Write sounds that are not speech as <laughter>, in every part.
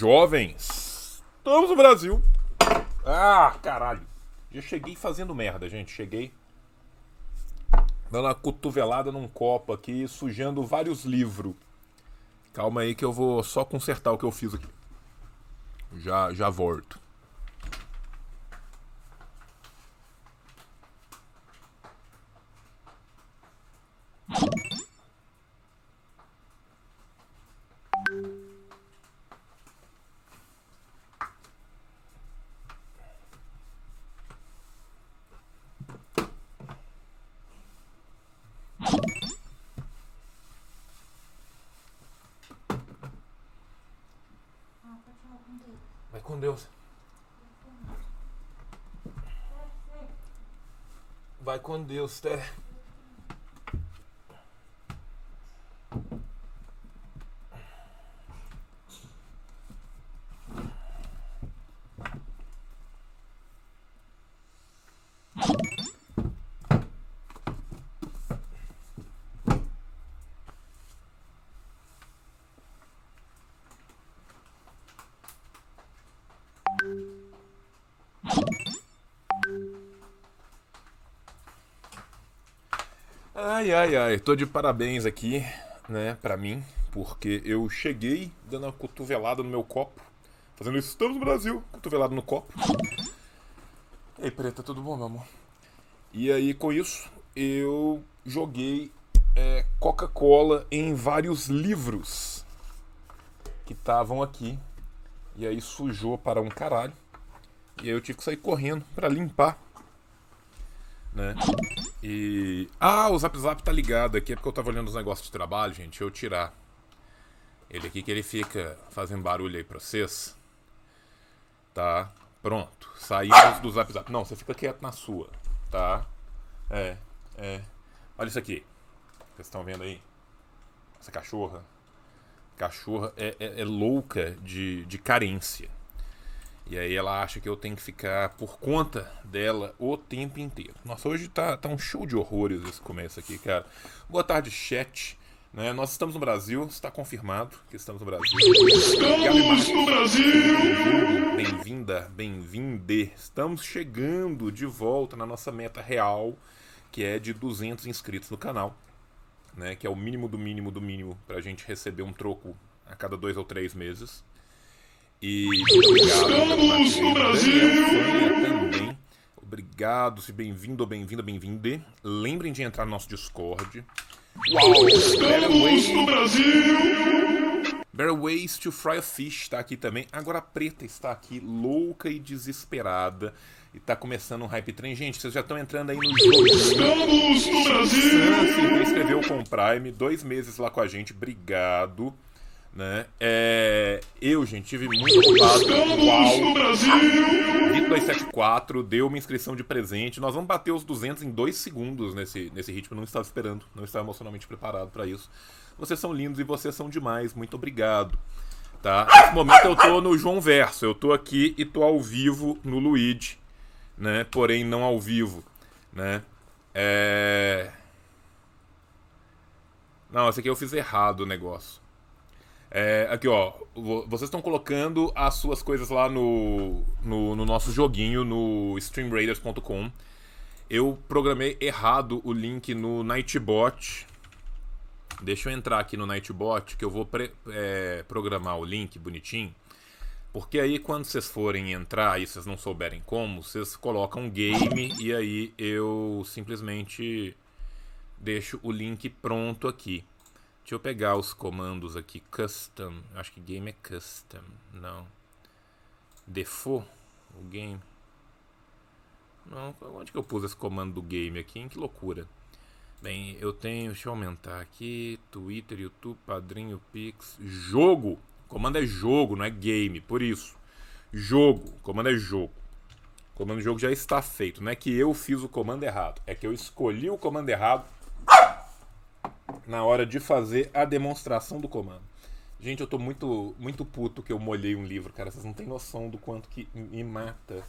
jovens! Estamos no Brasil! Ah, caralho! Já cheguei fazendo merda, gente. Cheguei dando uma cotovelada num copo aqui, sujando vários livros. Calma aí que eu vou só consertar o que eu fiz aqui. Já, já volto. Vai com Deus. Vai com Deus, Té. <laughs> Ai, ai, ai, tô de parabéns aqui, né, pra mim, porque eu cheguei dando uma cotovelada no meu copo, fazendo isso, estamos no Brasil, cotovelada no copo. E aí, preta, tudo bom, meu amor? E aí, com isso, eu joguei é, Coca-Cola em vários livros que estavam aqui, e aí sujou para um caralho, e aí eu tive que sair correndo para limpar né? E. Ah, o Zap Zap tá ligado aqui, é porque eu tava olhando os negócios de trabalho, gente. Deixa eu tirar ele aqui que ele fica fazendo barulho aí pra vocês. Tá? Pronto. Saímos do Zap Zap. Não, você fica quieto na sua, tá? É, é. Olha isso aqui. Vocês estão vendo aí? Essa cachorra. Cachorra é, é, é louca de, de carência. E aí ela acha que eu tenho que ficar por conta dela o tempo inteiro. Nossa, hoje tá, tá um show de horrores esse começo aqui, cara. Boa tarde, chat. Né? Nós estamos no Brasil, está confirmado que estamos no Brasil. Estamos no Brasil! Bem-vinda, bem-vinde. Estamos chegando de volta na nossa meta real, que é de 200 inscritos no canal. Né? Que é o mínimo do mínimo do mínimo para a gente receber um troco a cada dois ou três meses. E Estamos no Brasil! também. Obrigado, se bem-vindo ou bem-vinda, bem-vinde. Lembrem de entrar no nosso Discord. Uau! Estamos no Brasil! Better Ways to Fry a Fish está aqui também. Agora a Preta está aqui, louca e desesperada. E tá começando um hype train. Gente, vocês já estão entrando aí no jogo. Estamos no Brasil! Se inscreveu com o Prime, dois meses lá com a gente, obrigado. Né? É, eu, gente, tive muito ocupado. Estamos no! Brasil! 274 deu uma inscrição de presente. Nós vamos bater os 200 em dois segundos nesse, nesse ritmo. Não estava esperando, não estava emocionalmente preparado para isso. Vocês são lindos e vocês são demais. Muito obrigado. Tá? Nesse momento eu tô no João Verso. Eu tô aqui e tô ao vivo no Luigi, né? Porém não ao vivo, né? É... Não, esse aqui eu fiz errado o negócio. É, aqui, ó. vo- Vocês estão colocando as suas coisas lá no, no, no nosso joguinho no streamraiders.com. Eu programei errado o link no Nightbot. Deixa eu entrar aqui no Nightbot que eu vou pre- é, programar o link bonitinho. Porque aí quando vocês forem entrar e vocês não souberem como, vocês colocam game e aí eu simplesmente deixo o link pronto aqui. Deixa eu pegar os comandos aqui. Custom. Acho que game é custom. Não. Default. O game. Não, onde que eu pus esse comando do game aqui? Hein? Que loucura. Bem, eu tenho. Deixa eu aumentar aqui. Twitter, YouTube, Padrinho, Pix. Jogo. O comando é jogo, não é game. Por isso. Jogo. O comando é jogo. O comando jogo já está feito. Não é que eu fiz o comando errado. É que eu escolhi o comando errado na hora de fazer a demonstração do comando. Gente, eu tô muito, muito puto que eu molhei um livro, cara. Vocês não têm noção do quanto que me mata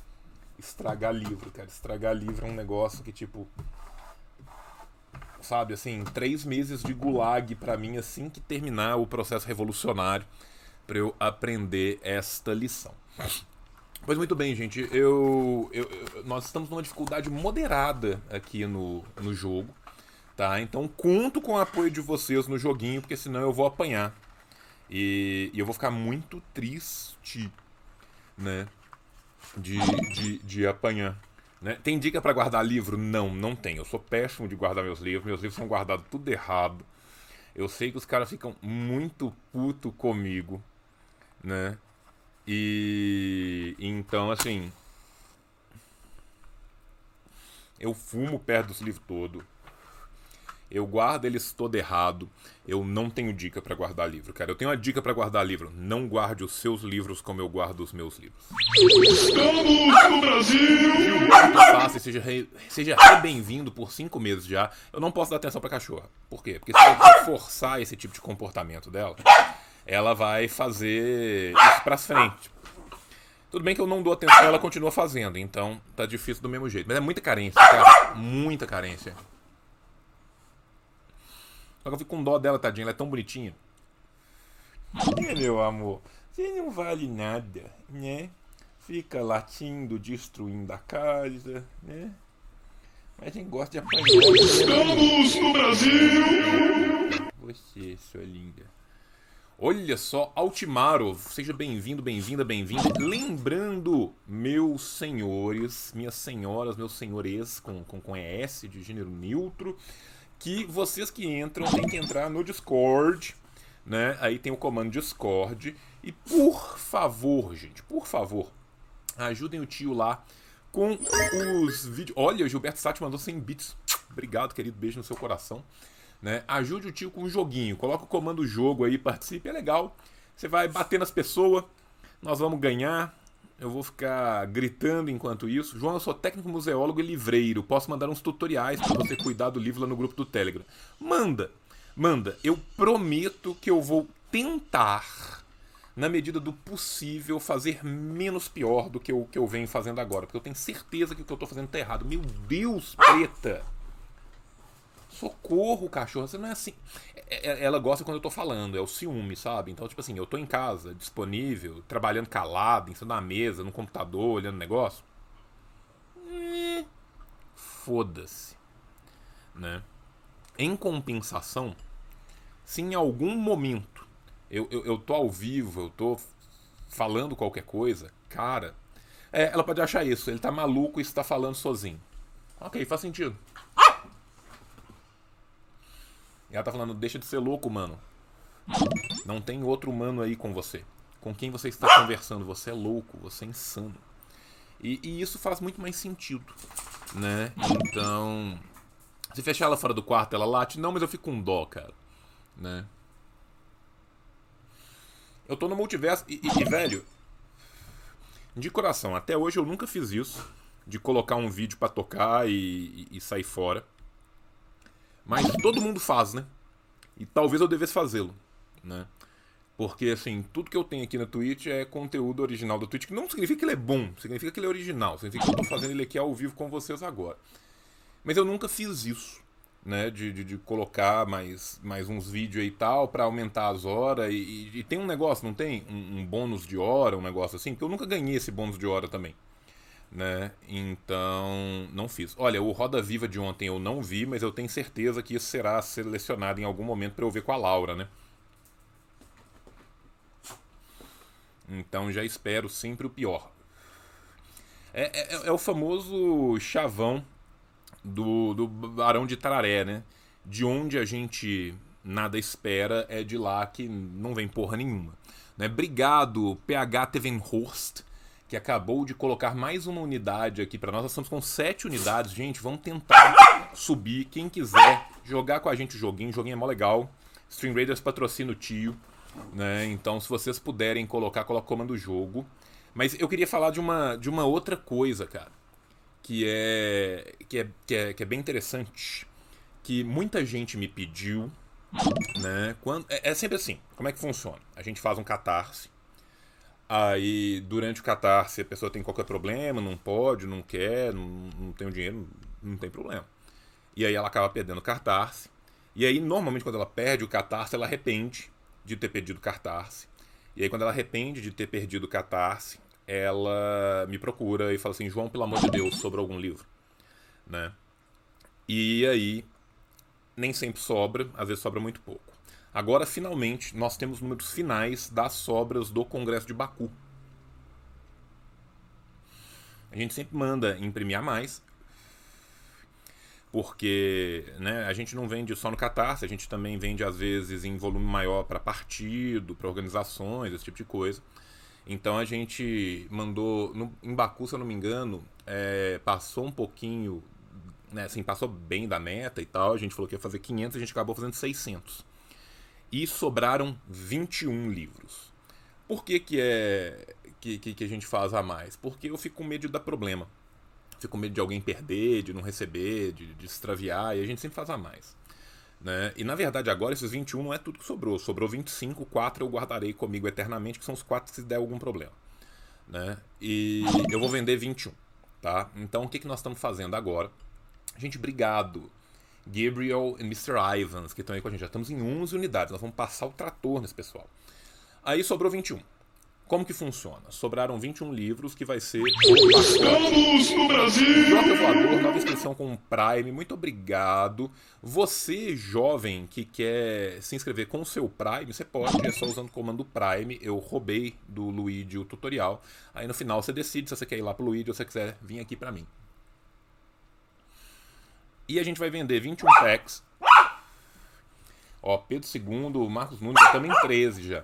estragar livro, cara. Estragar livro é um negócio que, tipo. Sabe, assim, três meses de gulag pra mim, assim que terminar o processo revolucionário. para eu aprender esta lição. Pois muito bem, gente. Eu, eu, eu, nós estamos numa dificuldade moderada aqui no, no jogo, tá? Então conto com o apoio de vocês no joguinho, porque senão eu vou apanhar. E, e eu vou ficar muito triste, né? De, de, de apanhar. Né? Tem dica para guardar livro? Não, não tem. Eu sou péssimo de guardar meus livros. Meus livros são guardados tudo errado. Eu sei que os caras ficam muito puto comigo, né? E então, assim, eu fumo perto dos livros todo. Eu guardo eles todo errado. Eu não tenho dica para guardar livro, cara. Eu tenho uma dica para guardar livro. Não guarde os seus livros como eu guardo os meus livros. Estamos no Brasil! Fácil, seja, re... seja re bem-vindo por cinco meses já. Eu não posso dar atenção pra cachorra. Por quê? Porque se eu forçar esse tipo de comportamento dela, ela vai fazer isso pra frente. Tudo bem que eu não dou atenção, ela continua fazendo, então tá difícil do mesmo jeito. Mas é muita carência, cara. Muita carência. Só que eu fico com dó dela, tadinha, ela é tão bonitinha. Meu amor, você não vale nada, né? Fica latindo, destruindo a casa, né? Mas a gente gosta de apanhar. Estamos no Brasil! Você, sua linda. Olha só, Altimaro, seja bem-vindo, bem-vinda, bem-vinda. Lembrando, meus senhores, minhas senhoras, meus senhores com, com, com ES de gênero neutro, que vocês que entram têm que entrar no Discord, né? Aí tem o comando Discord. E por favor, gente, por favor, ajudem o tio lá com os vídeos. Olha, o Gilberto Sati mandou 100 bits. Obrigado, querido. Beijo no seu coração. Né? Ajude o tio com um joguinho. Coloca o comando jogo aí, participe, é legal. Você vai bater nas pessoas, nós vamos ganhar. Eu vou ficar gritando enquanto isso. João, eu sou técnico museólogo e livreiro. Posso mandar uns tutoriais para você cuidar do livro lá no grupo do Telegram. Manda, manda. Eu prometo que eu vou tentar, na medida do possível, fazer menos pior do que o que eu venho fazendo agora. Porque eu tenho certeza que o que eu estou fazendo está errado. Meu Deus, preta! Socorro, cachorro, você não é assim. Ela gosta quando eu tô falando, é o ciúme, sabe? Então, tipo assim, eu tô em casa, disponível, trabalhando calado, em cima da mesa, no computador, olhando negócio. Hum, Foda-se. Né? Em compensação, se em algum momento eu, eu, eu tô ao vivo, eu tô falando qualquer coisa, cara, é, ela pode achar isso, ele tá maluco e está falando sozinho. Ok, faz sentido. E ela tá falando, deixa de ser louco, mano. Não tem outro humano aí com você. Com quem você está conversando. Você é louco, você é insano. E, e isso faz muito mais sentido, né? Então, se fechar ela fora do quarto, ela late. Não, mas eu fico com dó, cara. Né? Eu tô no multiverso e, e, e, velho, de coração, até hoje eu nunca fiz isso. De colocar um vídeo para tocar e, e sair fora. Mas todo mundo faz, né? E talvez eu devesse fazê-lo, né? Porque, assim, tudo que eu tenho aqui na Twitch é conteúdo original da Twitch, que não significa que ele é bom, significa que ele é original, significa que eu tô fazendo ele aqui ao vivo com vocês agora. Mas eu nunca fiz isso, né? De, de, de colocar mais, mais uns vídeos e tal, para aumentar as horas. E, e, e, tem um negócio, não tem? Um, um bônus de hora, um negócio assim, porque eu nunca ganhei esse bônus de hora também né? Então, não fiz. Olha, o Roda Viva de ontem eu não vi, mas eu tenho certeza que isso será selecionado em algum momento para eu ver com a Laura, né? Então já espero sempre o pior. É, é, é o famoso chavão do, do Barão de Tararé, né? De onde a gente nada espera, é de lá que não vem porra nenhuma. Né? Obrigado, PH Tevenhorst que acabou de colocar mais uma unidade aqui para nós. Nós estamos com sete unidades, gente. Vamos tentar subir. Quem quiser jogar com a gente o joguinho, o joguinho é mó legal. Stream Raiders patrocina o tio, né? Então, se vocês puderem colocar, coloca o comando jogo. Mas eu queria falar de uma, de uma outra coisa, cara, que é, que é que é que é bem interessante, que muita gente me pediu, né? Quando é, é sempre assim. Como é que funciona? A gente faz um catarse Aí, durante o catarse, a pessoa tem qualquer problema, não pode, não quer, não, não tem o dinheiro, não tem problema. E aí ela acaba perdendo o catarse. E aí, normalmente, quando ela perde o catarse, ela arrepende de ter pedido o catarse. E aí, quando ela arrepende de ter perdido o Catarse, ela me procura e fala assim: João, pelo amor de Deus, sobre algum livro. Né? E aí, nem sempre sobra, às vezes sobra muito pouco. Agora, finalmente, nós temos números finais das sobras do Congresso de Baku. A gente sempre manda imprimir a mais, porque né, a gente não vende só no Catarse, a gente também vende às vezes em volume maior para partido, para organizações, esse tipo de coisa. Então a gente mandou, no, em Baku, se eu não me engano, é, passou um pouquinho, né, assim, passou bem da meta e tal. A gente falou que ia fazer 500, a gente acabou fazendo 600. E sobraram 21 livros. Por que, que é que, que, que a gente faz a mais? Porque eu fico com medo de dar problema fica com medo de alguém perder, de não receber, de, de extraviar, e a gente sempre faz a mais. Né? E na verdade agora esses 21 não é tudo que sobrou. Sobrou 25, 4 eu guardarei comigo eternamente, que são os 4 se der algum problema. Né? E eu vou vender 21. Tá? Então o que, que nós estamos fazendo agora? Gente, obrigado. Gabriel e Mr. Ivans, que estão aí com a gente. Já estamos em 11 unidades. Nós vamos passar o trator nesse pessoal. Aí sobrou 21. Como que funciona? Sobraram 21 livros que vai ser Estamos no Brasil! Voador, nova inscrição com o Prime, muito obrigado. Você, jovem, que quer se inscrever com o seu Prime, você pode, é só usando o comando Prime. Eu roubei do Luigi o tutorial. Aí no final você decide se você quer ir lá pro Luigi ou se você quiser vir aqui pra mim. E a gente vai vender 21 packs. Ó, Pedro II, Marcos Nunes, em 13 já.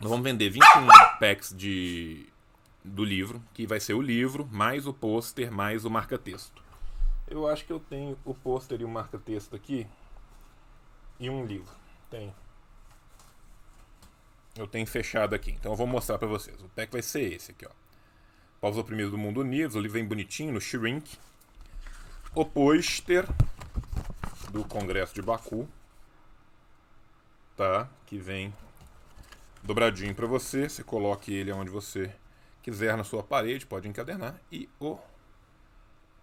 Nós vamos vender 21 packs de, do livro, que vai ser o livro, mais o pôster, mais o marca-texto. Eu acho que eu tenho o pôster e o marca-texto aqui. E um livro. Tenho. Eu tenho fechado aqui. Então eu vou mostrar para vocês. O pack vai ser esse aqui, ó. Pausa primeiro do Mundo Unidos. O livro vem bonitinho no Shrink. O pôster do Congresso de Baku. Tá? Que vem dobradinho para você, você coloque ele onde você quiser na sua parede, pode encadernar e o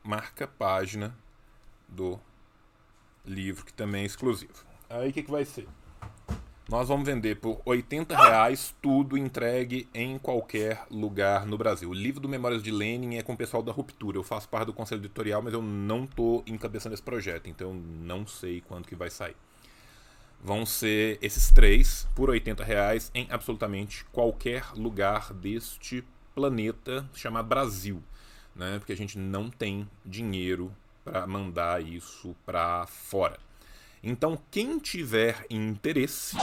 marca página do livro que também é exclusivo. Aí o que, que vai ser? Nós vamos vender por 80 reais tudo entregue em qualquer lugar no Brasil. O livro do Memórias de Lenin é com o pessoal da Ruptura. Eu faço parte do conselho editorial, mas eu não estou encabeçando esse projeto, então eu não sei quando que vai sair vão ser esses três por 80 reais em absolutamente qualquer lugar deste planeta chamado Brasil, né? Porque a gente não tem dinheiro para mandar isso para fora. Então, quem tiver interesse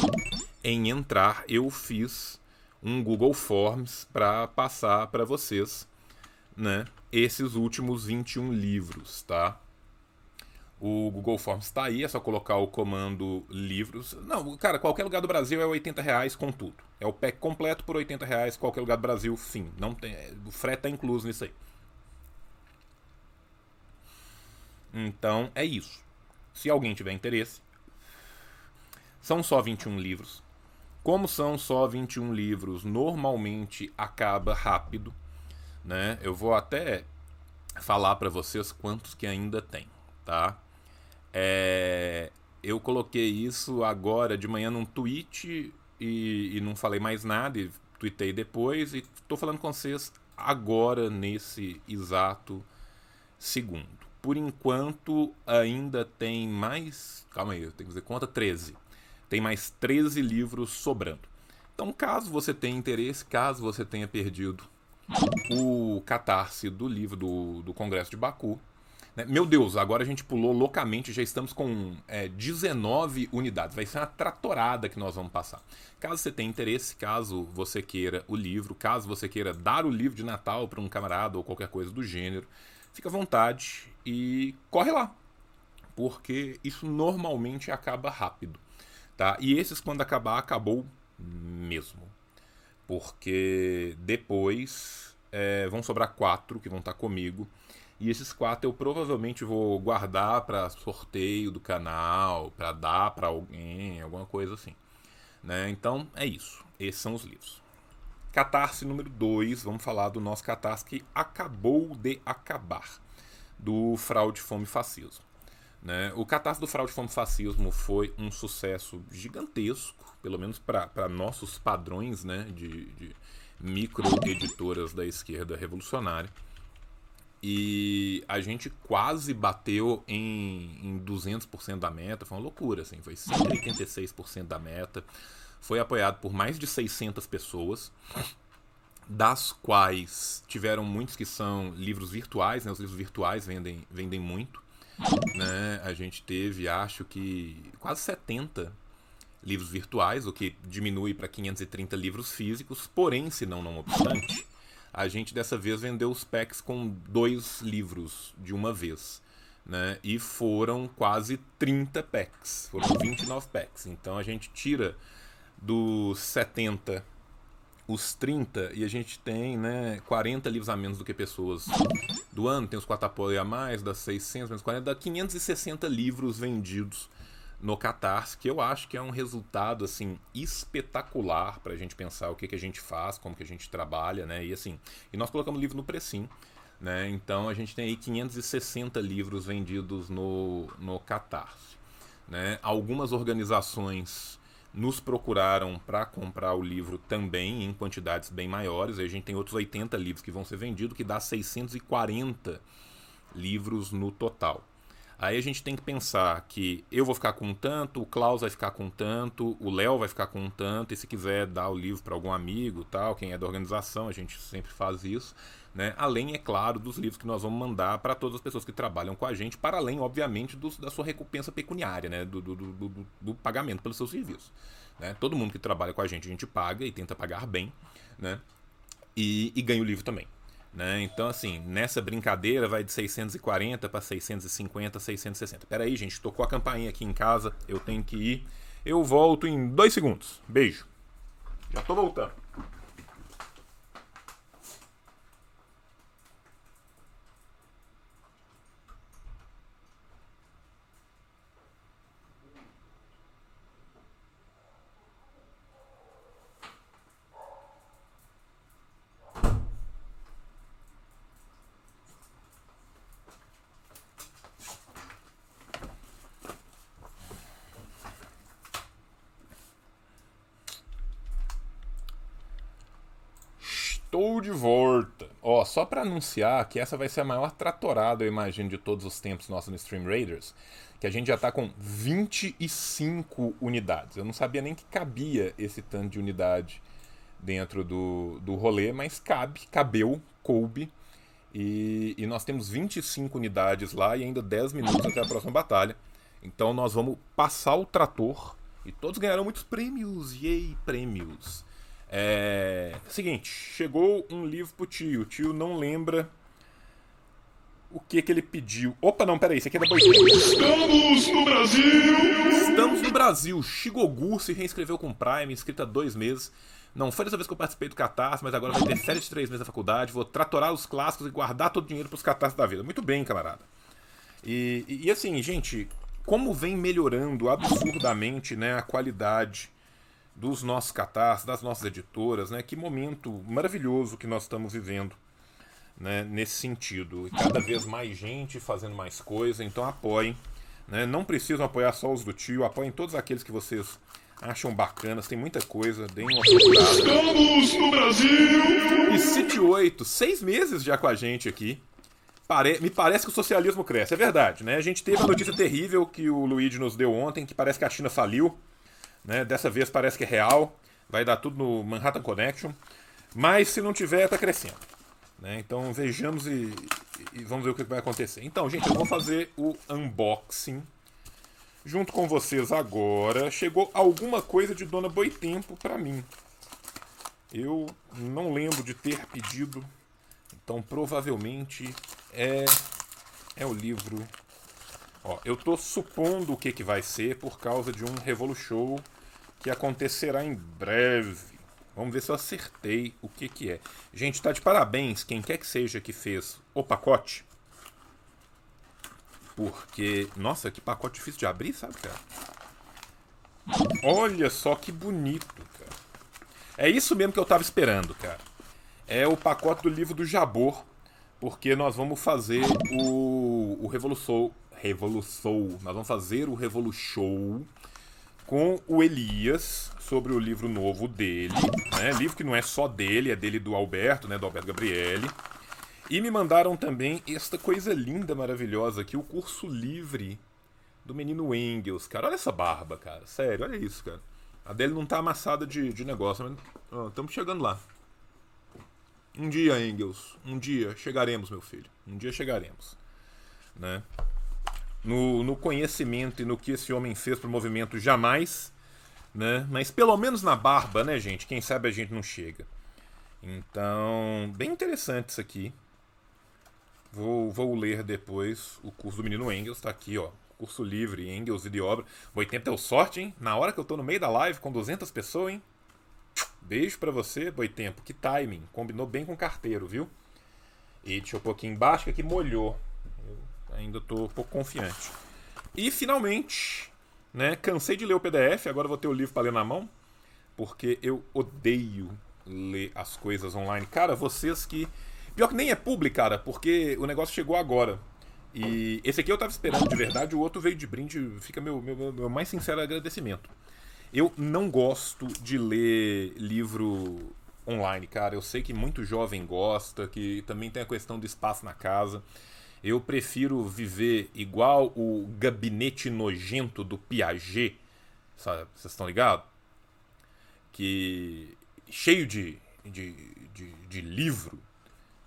em entrar, eu fiz um Google Forms para passar para vocês, né? Esses últimos 21 livros, tá? O Google Forms está aí, é só colocar o comando livros. Não, cara, qualquer lugar do Brasil é 80 reais com tudo. É o pack completo por 80 reais, qualquer lugar do Brasil, fim. Não tem, o frete está incluso nisso aí. Então é isso. Se alguém tiver interesse, são só 21 livros. Como são só 21 livros, normalmente acaba rápido, né? Eu vou até falar para vocês quantos que ainda tem, tá? É, eu coloquei isso agora de manhã num tweet e, e não falei mais nada, e tuitei depois, e estou falando com vocês agora, nesse exato segundo. Por enquanto, ainda tem mais. Calma aí, eu tenho que fazer conta: 13. Tem mais 13 livros sobrando. Então, caso você tenha interesse, caso você tenha perdido o catarse do livro do, do Congresso de Baku, né? Meu Deus, agora a gente pulou loucamente, já estamos com é, 19 unidades. Vai ser uma tratorada que nós vamos passar. Caso você tenha interesse, caso você queira o livro, caso você queira dar o livro de Natal para um camarada ou qualquer coisa do gênero, fica à vontade e corre lá. Porque isso normalmente acaba rápido. Tá? E esses, quando acabar, acabou mesmo. Porque depois é, vão sobrar quatro que vão estar comigo. E esses quatro eu provavelmente vou guardar para sorteio do canal, para dar para alguém, alguma coisa assim. Né? Então é isso. Esses são os livros. Catarse número 2, vamos falar do nosso catarse que acabou de acabar, do Fraude, Fome e Fascismo. Né? O Catarse do Fraude Fome Fascismo foi um sucesso gigantesco, pelo menos para nossos padrões né, de, de micro-editoras da esquerda revolucionária. E a gente quase bateu em, em 200% da meta, foi uma loucura, assim, foi 186% da meta. Foi apoiado por mais de 600 pessoas, das quais tiveram muitos que são livros virtuais, né? Os livros virtuais vendem, vendem muito. Né? A gente teve, acho que, quase 70 livros virtuais, o que diminui para 530 livros físicos, porém, se não, não obstante, a gente dessa vez vendeu os packs com dois livros de uma vez. Né? E foram quase 30 packs, foram 29 packs. Então a gente tira dos 70 os 30 e a gente tem né, 40 livros a menos do que pessoas do ano, tem os 4 apoio a mais, das 600 menos 40, dá 560 livros vendidos no Catarse, que eu acho que é um resultado assim espetacular para a gente pensar o que, que a gente faz, como que a gente trabalha, né? E assim, e nós colocamos livro no precinho, né? Então a gente tem aí 560 livros vendidos no, no Catarse, né? Algumas organizações nos procuraram para comprar o livro também em quantidades bem maiores. Aí a gente tem outros 80 livros que vão ser vendidos, que dá 640 livros no total. Aí a gente tem que pensar que eu vou ficar com tanto, o Klaus vai ficar com tanto, o Léo vai ficar com tanto, e se quiser dar o livro para algum amigo, tal, quem é da organização, a gente sempre faz isso, né? Além, é claro, dos livros que nós vamos mandar para todas as pessoas que trabalham com a gente, para além, obviamente, da sua recompensa pecuniária, né? Do, do, do, do pagamento pelo seu serviço. Né? Todo mundo que trabalha com a gente, a gente paga e tenta pagar bem, né? E, e ganha o livro também. Né? Então, assim, nessa brincadeira vai de 640 para 650, 660. Pera aí, gente, tocou a campainha aqui em casa, eu tenho que ir. Eu volto em dois segundos. Beijo. Já tô voltando. Estou de volta. Ó, só para anunciar que essa vai ser a maior tratorada, eu imagino, de todos os tempos nossos no Stream Raiders, que a gente já tá com 25 unidades. Eu não sabia nem que cabia esse tanto de unidade dentro do, do rolê, mas cabe, cabeu, coube. E, e nós temos 25 unidades lá e ainda 10 minutos até a próxima batalha. Então nós vamos passar o trator e todos ganharão muitos prêmios. Yay, prêmios! É. Seguinte, chegou um livro pro tio. O tio não lembra o que que ele pediu. Opa, não, peraí, isso aqui é da Boitinha. Estamos no Brasil! Estamos no Brasil. Shigogu se reinscreveu com Prime, inscrito há dois meses. Não foi dessa vez que eu participei do Catarse, mas agora vai ter <laughs> férias de três meses da faculdade. Vou tratorar os clássicos e guardar todo o dinheiro pros Catarses da vida. Muito bem, camarada. E, e, e assim, gente, como vem melhorando absurdamente né, a qualidade dos nossos catarses, das nossas editoras, né? Que momento maravilhoso que nós estamos vivendo, né? Nesse sentido, e cada vez mais gente fazendo mais coisa, então apoiem, né? Não precisam apoiar só os do tio, apoiem todos aqueles que vocês acham bacanas, tem muita coisa, deem uma procurada. Estamos no Brasil! E City 8, seis meses já com a gente aqui. Pare... Me parece que o socialismo cresce, é verdade, né? A gente teve a notícia terrível que o Luigi nos deu ontem, que parece que a China faliu. Né? Dessa vez parece que é real, vai dar tudo no Manhattan Connection. Mas se não tiver, está crescendo. Né? Então vejamos e, e, vamos ver o que vai acontecer. Então, gente, eu vou fazer o unboxing junto com vocês agora. Chegou alguma coisa de Dona Boitempo para mim. Eu não lembro de ter pedido, então provavelmente é é o livro Ó, eu tô supondo o que, que vai ser por causa de um Revolution que acontecerá em breve. Vamos ver se eu acertei o que, que é. Gente, tá de parabéns quem quer que seja que fez o pacote. Porque, nossa, que pacote difícil de abrir, sabe, cara? Olha só que bonito, cara. É isso mesmo que eu tava esperando, cara. É o pacote do livro do Jabor, porque nós vamos fazer o, o Revolução Revolução. Nós vamos fazer o Revolution com o Elias sobre o livro novo dele, né? Livro que não é só dele, é dele do Alberto, né? Do Alberto Gabriele. E me mandaram também esta coisa linda, maravilhosa aqui, o curso livre do menino Engels, cara. Olha essa barba, cara. Sério, olha isso, cara. A dele não tá amassada de, de negócio, mas estamos chegando lá. Um dia, Engels, um dia chegaremos, meu filho. Um dia chegaremos. Né? No, no conhecimento e no que esse homem fez pro movimento, jamais. Né? Mas pelo menos na barba, né, gente? Quem sabe a gente não chega. Então, bem interessante isso aqui. Vou, vou ler depois o curso do menino Engels, tá aqui, ó curso livre, Engels e de obra. Boitempo deu sorte, hein? Na hora que eu tô no meio da live com 200 pessoas, hein? Beijo para você, Boitempo. Que timing. Combinou bem com o carteiro, viu? E deixa eu pôr aqui embaixo que aqui molhou. Ainda um pouco confiante. E finalmente, né? Cansei de ler o PDF, agora vou ter o livro para ler na mão. Porque eu odeio ler as coisas online. Cara, vocês que. Pior que nem é público, cara, porque o negócio chegou agora. E esse aqui eu tava esperando de verdade, o outro veio de brinde, fica meu, meu, meu mais sincero agradecimento. Eu não gosto de ler livro online, cara. Eu sei que muito jovem gosta, que também tem a questão do espaço na casa. Eu prefiro viver igual o gabinete nojento do Piaget, sabe? Vocês estão ligados? Que cheio de, de, de, de livro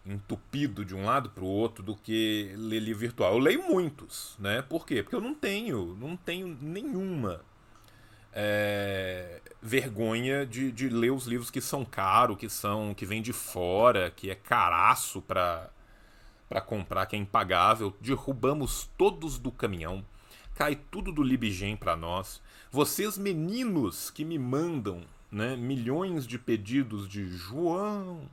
entupido de um lado para o outro do que ler livro virtual. Eu leio muitos, né? Por quê? Porque eu não tenho, não tenho nenhuma é, vergonha de, de ler os livros que são caros, que são que vêm de fora, que é caraço para para comprar, que é impagável. Derrubamos todos do caminhão. Cai tudo do Libgen para nós. Vocês meninos que me mandam, né, milhões de pedidos de João,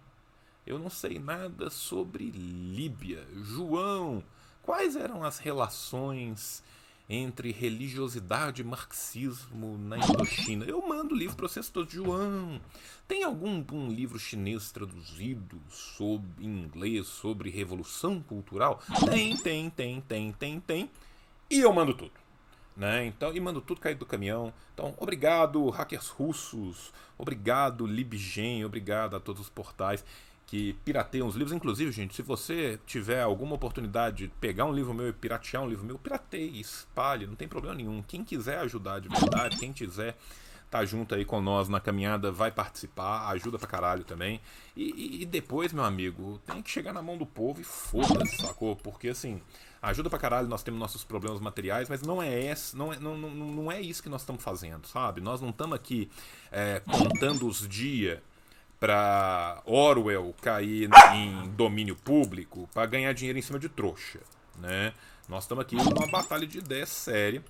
eu não sei nada sobre Líbia. João, quais eram as relações entre religiosidade e marxismo na Indochina? Eu mando livro para vocês todos. João, tem algum um livro chinês traduzido sobre, em inglês sobre revolução cultural? Tem, tem, tem, tem, tem, tem. E eu mando tudo. Né? Então, e mando tudo cair do caminhão. Então, obrigado, hackers russos. Obrigado, Libgen. Obrigado a todos os portais que pirateiam os livros. Inclusive, gente, se você tiver alguma oportunidade de pegar um livro meu e piratear um livro meu, pirateie, espalhe, não tem problema nenhum. Quem quiser ajudar de verdade, quem quiser tá junto aí com nós na caminhada, vai participar, ajuda pra caralho também. E, e, e depois, meu amigo, tem que chegar na mão do povo e foda-se, sacou? Porque assim, ajuda pra caralho, nós temos nossos problemas materiais, mas não é, esse, não é, não, não, não é isso que nós estamos fazendo, sabe? Nós não estamos aqui é, contando os dias para Orwell cair em domínio público para ganhar dinheiro em cima de trouxa, né? Nós estamos aqui numa batalha de ideias séria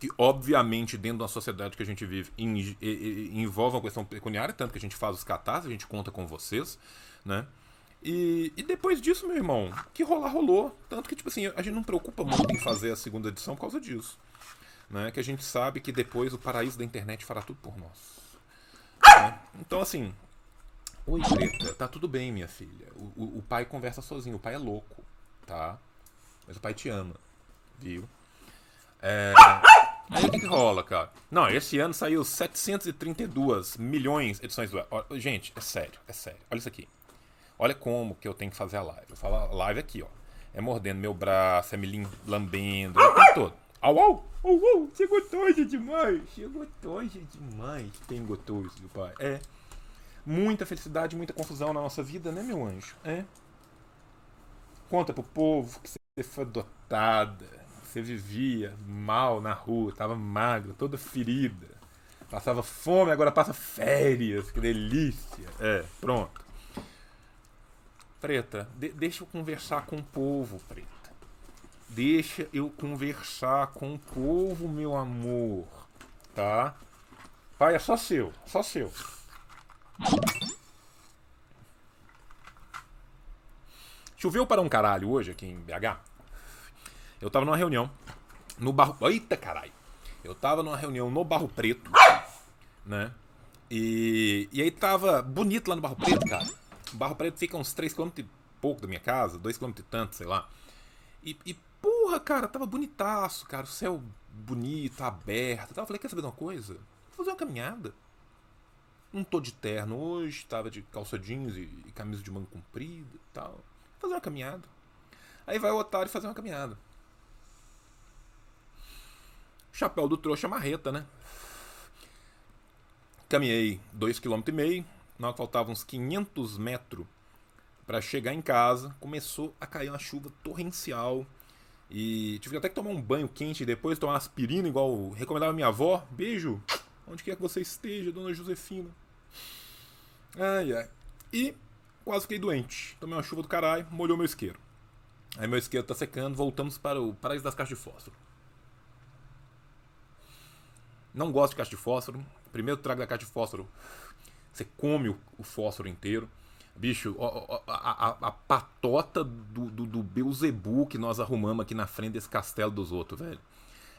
que obviamente dentro da sociedade que a gente vive envolve uma questão pecuniária, tanto que a gente faz os catarses, a gente conta com vocês, né? E, e, depois disso, meu irmão, que rolar, rolou. Tanto que, tipo assim, a gente não preocupa muito em fazer a segunda edição por causa disso. Né? Que a gente sabe que depois o paraíso da internet fará tudo por nós. Né? Então, assim. Oi, Preta, tá tudo bem, minha filha. O, o, o, pai conversa sozinho, o pai é louco, tá? Mas o pai te ama, viu? É... Aí o que, que rola, cara? Não, esse ano saiu 732 milhões de edições do. Gente, é sério, é sério. Olha isso aqui. Olha como que eu tenho que fazer a live. Eu falo a live aqui, ó. É mordendo meu braço, é me lambendo, é o tempo todo. Au, au! Au, au! Você gostoso demais! Você gostoso demais! Tem gostoso, pai. É. Muita felicidade, muita confusão na nossa vida, né, meu anjo? É. Conta pro povo que você foi adotada. Você vivia mal na rua, tava magra, toda ferida. Passava fome, agora passa férias. Que delícia. É, pronto. Preta, de deixa eu conversar com o povo, Preta. Deixa eu conversar com o povo, meu amor. Tá? Pai, é só seu. Só seu. Choveu para um caralho hoje aqui em BH. Eu tava numa reunião no Barro. Eita caralho! Eu tava numa reunião no Barro Preto, né? E, e aí tava bonito lá no Barro Preto, cara. O Barro Preto fica uns 3km e pouco da minha casa, 2km e tanto, sei lá. E, e Porra, cara, tava bonitaço, cara. O céu bonito, aberto. Eu falei, quer saber de uma coisa? Vou fazer uma caminhada. Não tô de terno hoje, tava de calça jeans e, e camisa de manga comprida e tal. Vou fazer uma caminhada. Aí vai o otário fazer uma caminhada. Chapéu do trouxa marreta, né? Caminhei 2,5 km, na hora que faltavam uns 500 metros para chegar em casa, começou a cair uma chuva torrencial. E tive até que tomar um banho quente depois tomar aspirina, igual recomendava minha avó. Beijo, onde quer que você esteja, dona Josefina. Ai, ai. E quase fiquei doente. Tomei uma chuva do caralho, molhou meu isqueiro. Aí meu isqueiro tá secando, voltamos para o paraíso das caixas de fósforo. Não gosto de caixa de fósforo. Primeiro trago da caixa de fósforo, você come o, o fósforo inteiro. Bicho, a, a, a, patota do, do, do Beuzebu que nós arrumamos aqui na frente desse castelo dos outros, velho.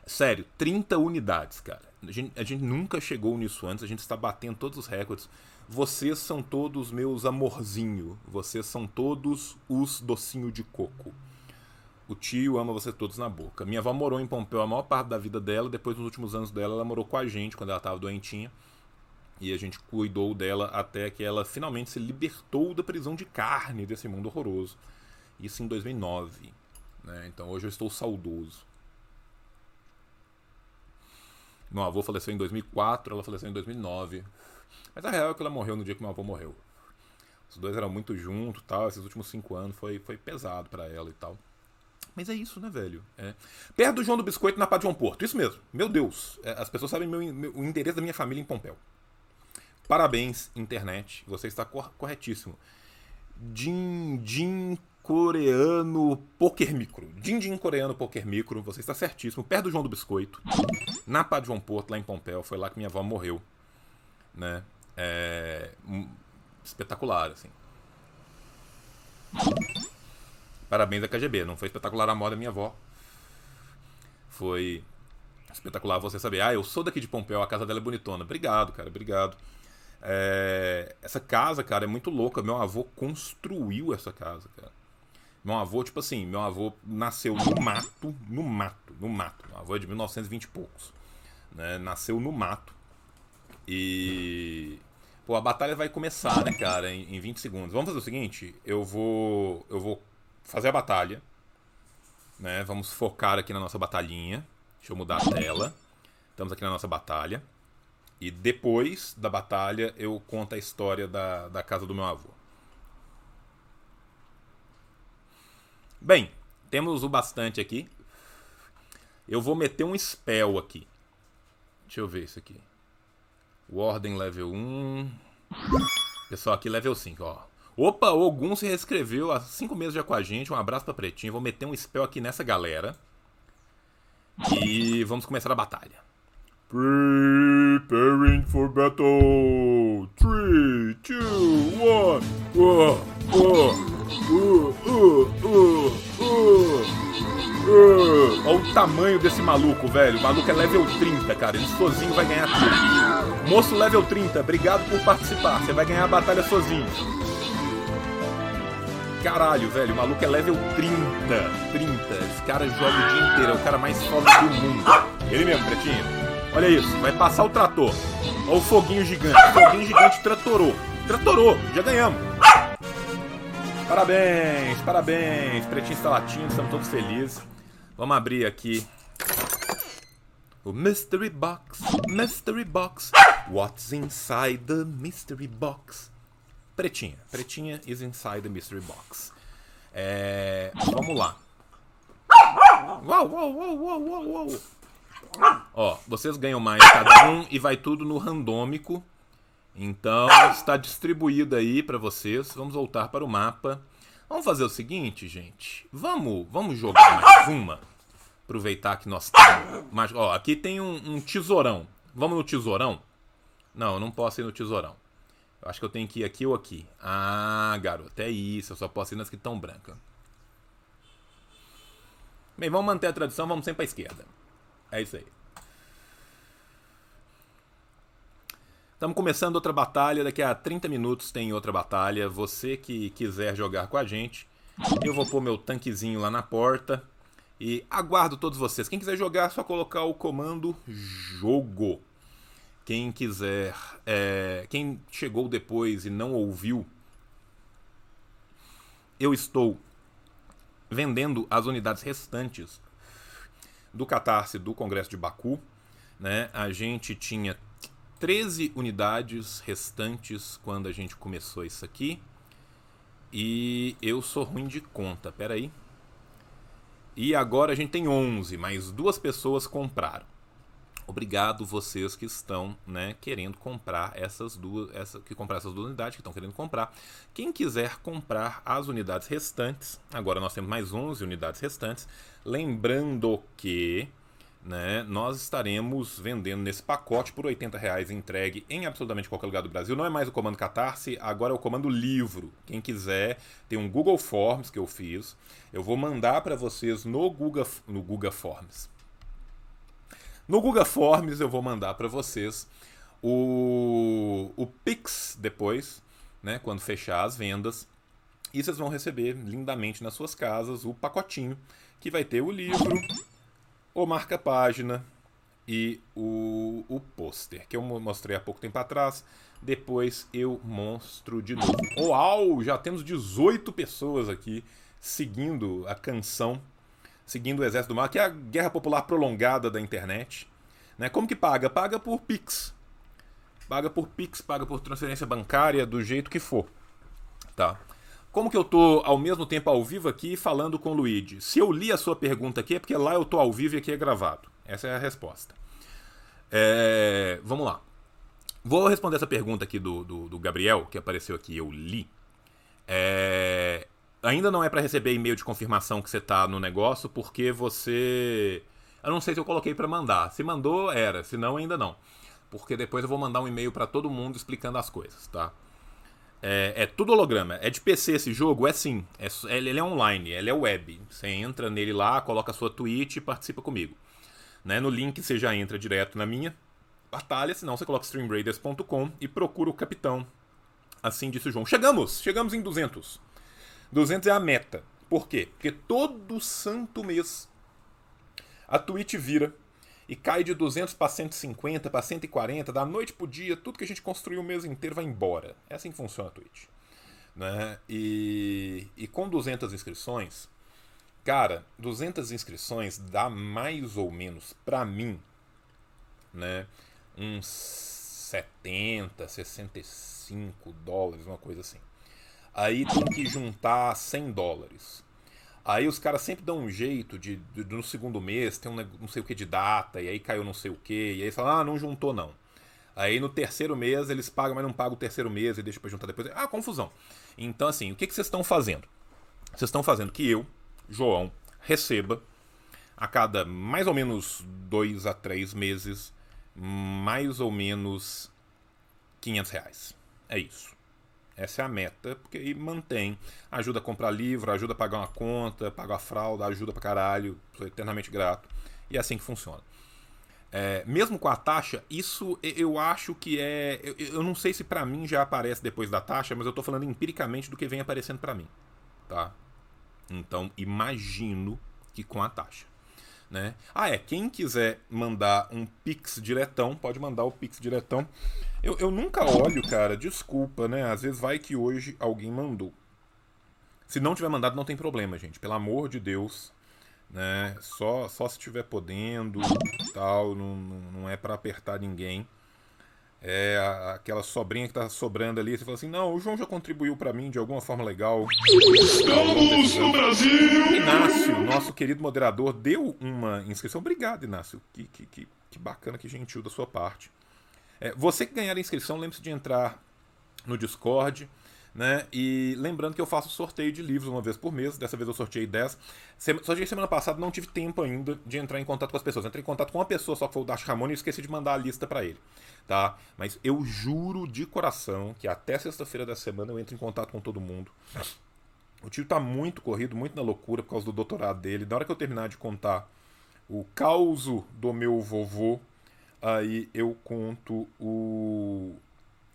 Sério, 30 unidades, cara. A gente, a gente nunca chegou nisso antes, a gente está batendo todos os recordes. Vocês são todos meus amorzinho. Vocês são todos os docinho de coco. O tio ama vocês todos na boca. Minha avó morou em Pompeu a maior parte da vida dela. Depois, nos últimos anos dela, ela morou com a gente quando ela estava doentinha. E a gente cuidou dela até que ela finalmente se libertou da prisão de carne desse mundo horroroso. Isso em 2009. Né? Então hoje eu estou saudoso. Meu avô faleceu em 2004, ela faleceu em 2009. Mas a real é que ela morreu no dia que meu avô morreu. Os dois eram muito juntos tal. Esses últimos cinco anos foi, foi pesado para ela e tal. Mas é isso, né, velho? É. Perto do João do Biscoito na Pá de João Porto. Isso mesmo. Meu Deus. É, as pessoas sabem meu, meu, o endereço da minha família em Pompéu. Parabéns, internet. Você está cor corretíssimo. Din Din coreano poker micro. Din Din coreano poker micro. Você está certíssimo. Perto do João do Biscoito. Na Pá de João Porto, lá em Pompéu. Foi lá que minha avó morreu. Né? É... Espetacular, assim. Parabéns a KGB. Não foi espetacular a moda da minha avó. Foi espetacular você saber. Ah, eu sou daqui de Pompeu, a casa dela é bonitona. Obrigado, cara, obrigado. É... Essa casa, cara, é muito louca. Meu avô construiu essa casa, cara. Meu avô, tipo assim, meu avô nasceu no mato, no mato, no mato. Meu avô é de 1920 e poucos. Né? Nasceu no mato. E. Pô, a batalha vai começar, né, cara, em, em 20 segundos. Vamos fazer o seguinte: eu vou. Eu vou fazer a batalha. Né? Vamos focar aqui na nossa batalhinha. Deixa eu mudar a tela. Estamos aqui na nossa batalha. E depois da batalha eu conto a história da, da casa do meu avô. Bem, temos o bastante aqui. Eu vou meter um spell aqui. Deixa eu ver isso aqui. Warden level 1. Pessoal, aqui level 5, ó. Opa, o Ogum se reescreveu há 5 meses já com a gente. Um abraço pra Pretinho. Vou meter um spell aqui nessa galera. E vamos começar a batalha. Preparing for battle. 3, 2, 1. Uh, uh, uh. Olha o tamanho desse maluco, velho. O maluco é level 30, cara. Ele sozinho vai ganhar tudo. Moço level 30, obrigado por participar. Você vai ganhar a batalha sozinho. Caralho, velho, o maluco é level 30. 30. Esse cara joga o dia inteiro, é o cara mais foda do mundo. Ele mesmo, pretinho. Olha isso, vai passar o trator. Olha o foguinho gigante. O foguinho gigante tratorou. Tratorou, já ganhamos. Parabéns, parabéns. Pretinho está latindo, estamos todos felizes. Vamos abrir aqui o Mystery Box. Mystery Box. What's inside the Mystery Box? Pretinha. Pretinha is inside the mystery box. É, vamos lá. Uau, uau, uau, uau, uau. Ó, vocês ganham mais cada um e vai tudo no randômico. Então, está distribuído aí para vocês. Vamos voltar para o mapa. Vamos fazer o seguinte, gente. Vamos, vamos jogar mais uma. Aproveitar que nós temos. Mas, ó, aqui tem um, um tesourão. Vamos no tesourão? Não, eu não posso ir no tesourão. Eu acho que eu tenho que ir aqui ou aqui. Ah, garoto, é isso. Eu só posso ir nas que estão brancas. Bem, vamos manter a tradição, vamos sempre a esquerda. É isso aí. Estamos começando outra batalha. Daqui a 30 minutos tem outra batalha. Você que quiser jogar com a gente, eu vou pôr meu tanquezinho lá na porta. E aguardo todos vocês. Quem quiser jogar, é só colocar o comando jogo. Quem quiser. É, quem chegou depois e não ouviu, eu estou vendendo as unidades restantes do Catarse do Congresso de Baku. Né? A gente tinha 13 unidades restantes quando a gente começou isso aqui. E eu sou ruim de conta, peraí. E agora a gente tem 11, mas duas pessoas compraram. Obrigado vocês que estão, né, querendo comprar essas duas, essa, que comprar essas duas unidades, que estão querendo comprar. Quem quiser comprar as unidades restantes, agora nós temos mais 11 unidades restantes. Lembrando que né, nós estaremos vendendo nesse pacote por 80 reais entregue em absolutamente qualquer lugar do Brasil. Não é mais o comando Catarse, agora é o comando livro. Quem quiser, tem um Google Forms que eu fiz. Eu vou mandar para vocês no Google, no Google Forms. No Google Forms eu vou mandar para vocês o, o Pix depois, né, quando fechar as vendas. E vocês vão receber lindamente nas suas casas o pacotinho que vai ter o livro, o marca-página e o, o pôster, que eu mostrei há pouco tempo atrás. Depois eu mostro de novo. Uau! Já temos 18 pessoas aqui seguindo a canção, seguindo o Exército do Mar, que é a guerra popular prolongada da internet. Né? Como que paga? Paga por Pix. Paga por Pix, paga por transferência bancária, do jeito que for. Tá? Como que eu tô ao mesmo tempo ao vivo aqui falando com o Luigi? Se eu li a sua pergunta aqui é porque lá eu tô ao vivo e aqui é gravado. Essa é a resposta. É... Vamos lá. Vou responder essa pergunta aqui do, do, do Gabriel, que apareceu aqui, eu li. É... Ainda não é para receber e-mail de confirmação que você tá no negócio, porque você. Eu não sei se eu coloquei para mandar. Se mandou, era. Se não, ainda não. Porque depois eu vou mandar um e-mail para todo mundo explicando as coisas, tá? É, é, tudo holograma. É de PC esse jogo? É sim. É, ele é online, ele é web. Você entra nele lá, coloca a sua tweet e participa comigo. Né? No link você já entra direto na minha batalha, senão você coloca streamraiders.com e procura o capitão. Assim disse o João. Chegamos! Chegamos em 200. 200 é a meta. Por quê? Porque todo santo mês a Twitch vira e cai de 200 para 150, para 140, da noite pro dia, tudo que a gente construiu o mês inteiro vai embora. É assim que funciona a Twitch. Né? E, e com 200 inscrições, cara, 200 inscrições dá mais ou menos, para mim, né, uns 70, 65 dólares, uma coisa assim. Aí tem que juntar 100 dólares. Aí os caras sempre dão um jeito de, de, no segundo mês, tem um não sei o que de data, e aí caiu não sei o que, e aí falam, ah, não juntou não. Aí no terceiro mês eles pagam, mas não pagam o terceiro mês e deixa pra juntar depois. Ah, confusão. Então, assim, o que, que vocês estão fazendo? Vocês estão fazendo que eu, João, receba a cada mais ou menos dois a três meses, mais ou menos 500 reais. É isso. Essa é a meta, porque aí mantém. Ajuda a comprar livro, ajuda a pagar uma conta, pagar a fralda, ajuda pra caralho. Sou eternamente grato. E é assim que funciona. É, mesmo com a taxa, isso eu acho que é. Eu, eu não sei se para mim já aparece depois da taxa, mas eu tô falando empiricamente do que vem aparecendo para mim. Tá? Então imagino que com a taxa. Né? Ah, é. Quem quiser mandar um Pix diretão, pode mandar o Pix diretão. Eu, eu nunca olho, cara, desculpa, né? Às vezes vai que hoje alguém mandou. Se não tiver mandado, não tem problema, gente. Pelo amor de Deus. Né? Só, só se tiver podendo, tal. Não, não, é para apertar ninguém é aquela sobrinha que tá sobrando ali, você fala assim, não, o João já contribuiu para mim de alguma forma legal. Estamos no Brasil! Inácio, nosso querido moderador, deu uma inscrição. Obrigado, Inácio. Que, que, que, que bacana, que gentil da sua parte. É, você que ganhar a inscrição, lembre-se de entrar no Discord. Né? E lembrando que eu faço sorteio de livros uma vez por mês, dessa vez eu sorteei 10. Sorteei semana passada, não tive tempo ainda de entrar em contato com as pessoas. Entrei em contato com uma pessoa só que foi o Dash Ramon e esqueci de mandar a lista para ele, tá? Mas eu juro de coração que até sexta-feira da semana eu entro em contato com todo mundo. O tio tá muito corrido, muito na loucura por causa do doutorado dele. Na hora que eu terminar de contar o causo do meu vovô, aí eu conto o,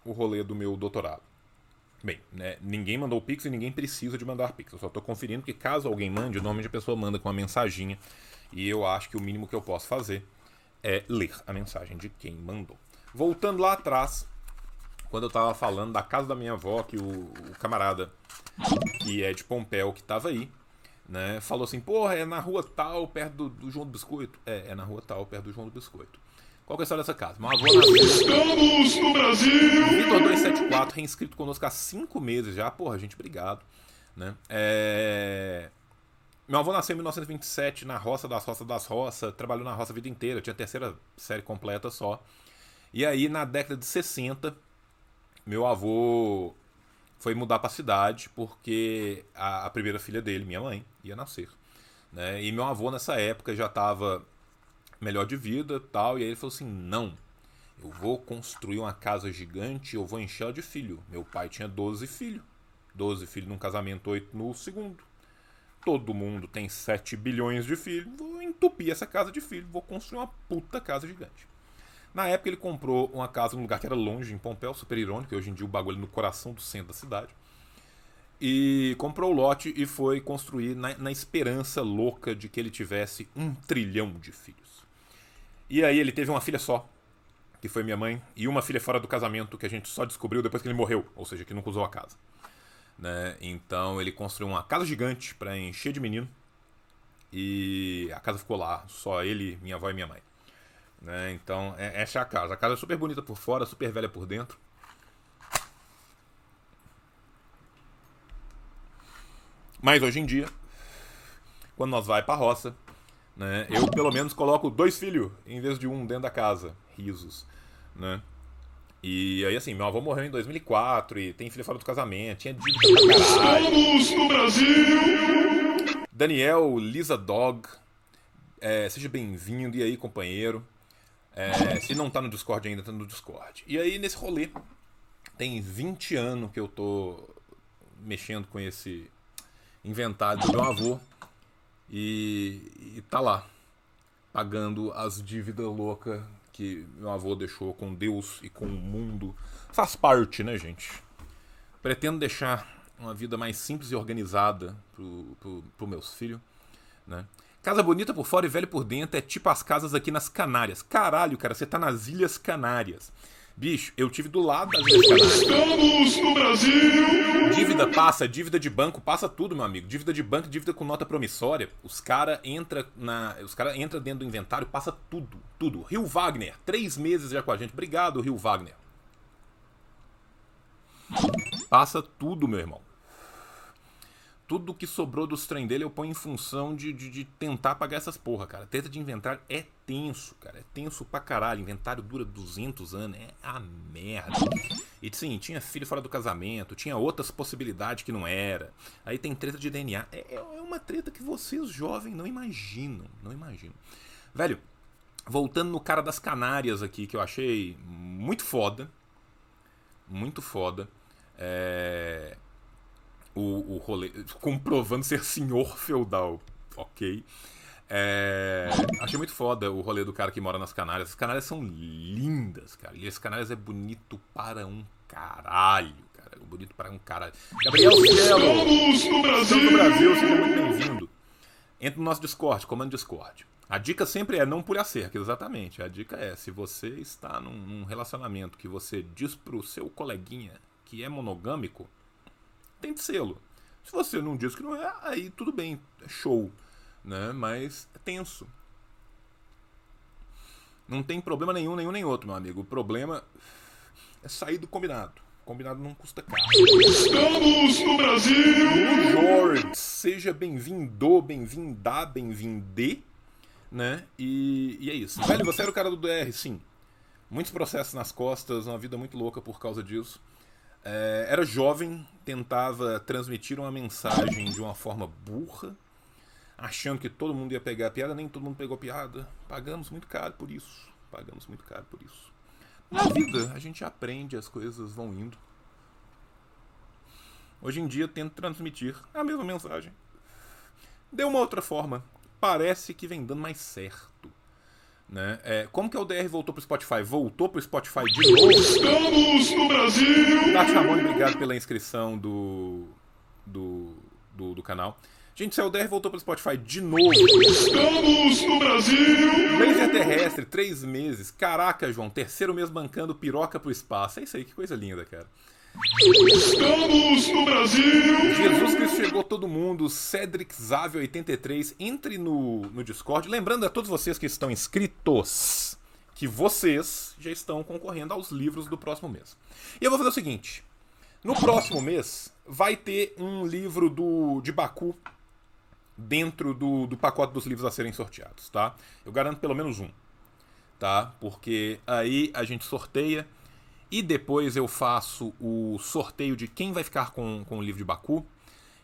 o rolê do meu doutorado. Bem, né, ninguém mandou Pix e ninguém precisa de mandar Pix. Eu só estou conferindo que caso alguém mande, normalmente a pessoa manda com uma mensaginha. E eu acho que o mínimo que eu posso fazer é ler a mensagem de quem mandou. Voltando lá atrás, quando eu estava falando da casa da minha avó, que o, o camarada, que é de Pompéu, que estava aí, né, falou assim: porra, é na rua tal, perto do, do João do Biscoito. É, é na rua tal, perto do João do Biscoito. Qual que é a história dessa casa? Meu avô nasceu. Estamos no Brasil! Vitor 274, reinscrito conosco há cinco meses já. Porra, gente, obrigado. Né? É... Meu avô nasceu em 1927 na roça das roças das roças, trabalhou na roça a vida inteira, tinha a terceira série completa só. E aí, na década de 60, meu avô foi mudar para a cidade porque a, a, primeira filha dele, minha mãe, ia nascer. Né? E meu avô, nessa época, já estava melhor de vida tal. E aí ele falou assim: não, eu vou construir uma casa gigante, eu vou encher ela de filho. Meu pai tinha 12 filhos. 12 filhos num casamento, 8 no segundo. Todo mundo tem 7 bilhões de filhos. Vou entupir essa casa de filho. Vou construir uma puta casa gigante. Na época ele comprou uma casa num lugar que era longe, em Pompéu, super irônico, hoje em dia o bagulho é no coração do centro da cidade. E comprou o lote e foi construir na, na esperança louca de que ele tivesse um trilhão de filhos. E aí ele teve uma filha só, que foi minha mãe, e uma filha fora do casamento que a gente só descobriu depois que ele morreu, ou seja, que nunca usou a casa. Né? Então ele construiu uma casa gigante para encher de menino. E a casa ficou lá, só ele, minha avó e minha mãe. Né? Então é, essa é a casa. A casa é super bonita por fora, super velha por dentro. Mas hoje em dia, quando nós vai pra roça, né? Eu, pelo menos, coloco dois filhos em vez de um dentro da casa. Risos. Né? E aí, assim, meu avô morreu em 2004 e tem filho fora do casamento, tinha dívida. Estamos no Brasil! Daniel Lisa Dog, é, seja bem-vindo. E aí, companheiro? É, se não tá no Discord ainda, tá no Discord. E aí, nesse rolê, tem 20 anos que eu tô mexendo com esse inventário do meu avô. E, e tá lá, pagando as dívidas loucas que meu avô deixou com Deus e com o mundo. Faz parte, né, gente? Pretendo deixar uma vida mais simples e organizada pro meus filhos, né? Casa bonita por fora e velha por dentro é tipo as casas aqui nas Canárias. Caralho, cara, você tá nas Ilhas Canárias. Bicho, eu tive do lado das Ilhas Canárias. Estamos no Brasil! Dívida passa, dívida de banco passa tudo, meu amigo. Dívida de banco, dívida com nota promissória. Os cara entra na, os cara entra dentro do inventário, passa tudo, tudo. Rio Wagner, três meses já com a gente. Obrigado, Rio Wagner. Passa tudo, meu irmão tudo que sobrou dos trem dele eu ponho em função de, de, de, tentar pagar essas porra, cara. Treta de inventário é tenso, cara. É tenso pra caralho. Inventário dura 200 anos, é a merda. E sim, tinha filho fora do casamento, tinha outras possibilidades que não era. Aí tem treta de DNA. É, é uma treta que vocês jovens não imaginam. Não imaginam. Velho, voltando no cara das Canárias aqui, que eu achei muito foda. Muito foda. É o, o rolê, comprovando ser senhor feudal, ok? É, achei muito foda o rolê do cara que mora nas Canárias. As Canárias são lindas, cara. E as Canárias é bonito para um caralho, cara. Bonito para um caralho. Gabriel Cielo! Estamos no Brasil! no Brasil, seja muito bem-vindo. Entra no nosso Discord, comando Discord. A dica sempre é não pule a cerca, exatamente. A dica é, se você está num, num relacionamento que você diz pro seu coleguinha que é monogâmico, tem de selo. Se você não diz que não é, aí tudo bem, é show. Né? Mas é tenso. Não tem problema nenhum, nenhum nem outro, meu amigo. O problema é sair do combinado. Combinado não custa caro. Estamos no Brasil! George, seja bem-vindo, bem-vinda, bem-vinde, né? E, e é isso. Velho, você era o cara do DR, sim. Muitos processos nas costas, uma vida muito louca por causa disso. É, era jovem, tentava transmitir uma mensagem de uma forma burra, achando que todo mundo ia pegar a piada, nem todo mundo pegou a piada. Pagamos muito caro por isso. Pagamos muito caro por isso. Na vida, a gente aprende, as coisas vão indo. Hoje em dia, tento transmitir a mesma mensagem. De uma outra forma. Parece que vem dando mais certo. Né? É, como que a UDR voltou pro Spotify? Voltou pro Spotify de novo? Estamos no Brasil! Tati Ramon, obrigado pela inscrição do, do, do, do canal. Gente, se a UDR voltou pro Spotify de novo. Estamos no Brasil! Laser terrestre, três meses. Caraca, João, terceiro mês bancando piroca pro espaço. É isso aí, que coisa linda, cara. Estamos no Brasil! Jesus Cristo chegou todo mundo, Cedric Závio 83, entre no, no Discord. Lembrando a todos vocês que estão inscritos que vocês já estão concorrendo aos livros do próximo mês. E eu vou fazer o seguinte: no próximo mês vai ter um livro do de Baku dentro do, do pacote dos livros a serem sorteados, tá? Eu garanto pelo menos um, tá? Porque aí a gente sorteia e depois eu faço o sorteio de quem vai ficar com, com o livro de Baku.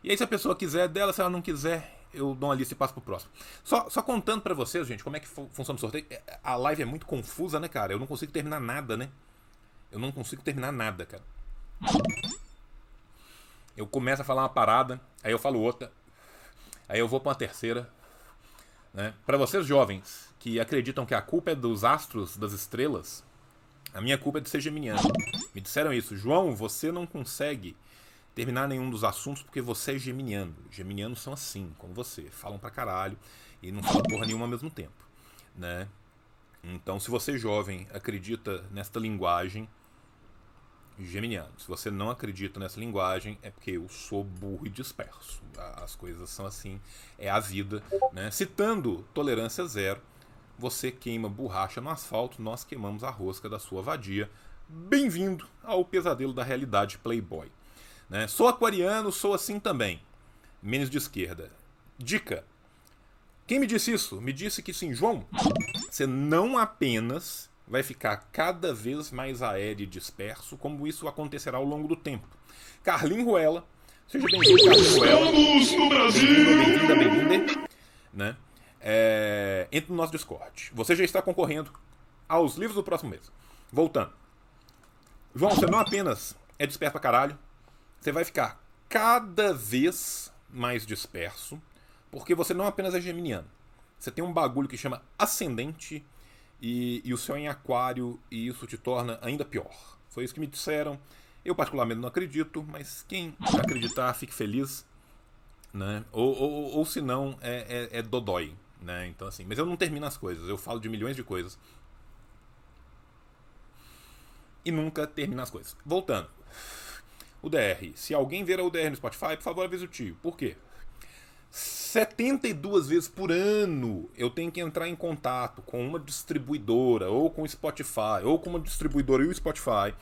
E aí, se a pessoa quiser dela, se ela não quiser, eu dou uma lista e passo pro próximo. Só, só contando para vocês, gente, como é que fu funciona o sorteio. É, A live é muito confusa, né, cara? Eu não consigo terminar nada, né? Eu não consigo terminar nada, cara. Eu começo a falar uma parada, aí eu falo outra, aí eu vou pra uma terceira. Né? Para vocês jovens que acreditam que a culpa é dos astros, das estrelas, a minha culpa é de ser geminiano. Me disseram isso. João, você não consegue terminar nenhum dos assuntos porque você é geminiano. Geminianos são assim, como você. Falam pra caralho e não falam porra nenhuma ao mesmo tempo. Né? Então, se você jovem acredita nesta linguagem, geminiano. Se você não acredita nessa linguagem, é porque eu sou burro e disperso. As coisas são assim, é a vida. Né? Citando tolerância zero, você queima borracha no asfalto, nós queimamos a rosca da sua vadia. Bem-vindo ao pesadelo da realidade Playboy. Né? Sou aquariano, sou assim também. Menos de esquerda. Dica. Quem me disse isso? Me disse que sim, João, você não apenas vai ficar cada vez mais aéreo e disperso, como isso acontecerá ao longo do tempo. Carlinho Ruela, seja bem-vindo, Carlinho Ruela. Estamos no Brasil! Bem-vinda, bem-vinda. Né? É, entre no nosso Discord. Você já está concorrendo aos livros do próximo mês. Voltando. João, você não apenas é disperso pra caralho, você vai ficar cada vez mais disperso, porque você não apenas é geminiano. Você tem um bagulho que chama ascendente e, e o céu em aquário, e isso te torna ainda pior. Foi isso que me disseram. Eu particularmente não acredito, mas quem acreditar, fique feliz. Né? Ou, ou, ou se não, é, é, é dodói. Né? Então, assim, mas eu não termino as coisas, eu falo de milhões de coisas. E nunca termino as coisas. Voltando. O DR. Se alguém ver a UDR no Spotify, por favor, avise o tio. Por quê? 72 vezes por ano eu tenho que entrar em contato com uma distribuidora, ou com o Spotify, ou com uma distribuidora e o Spotify,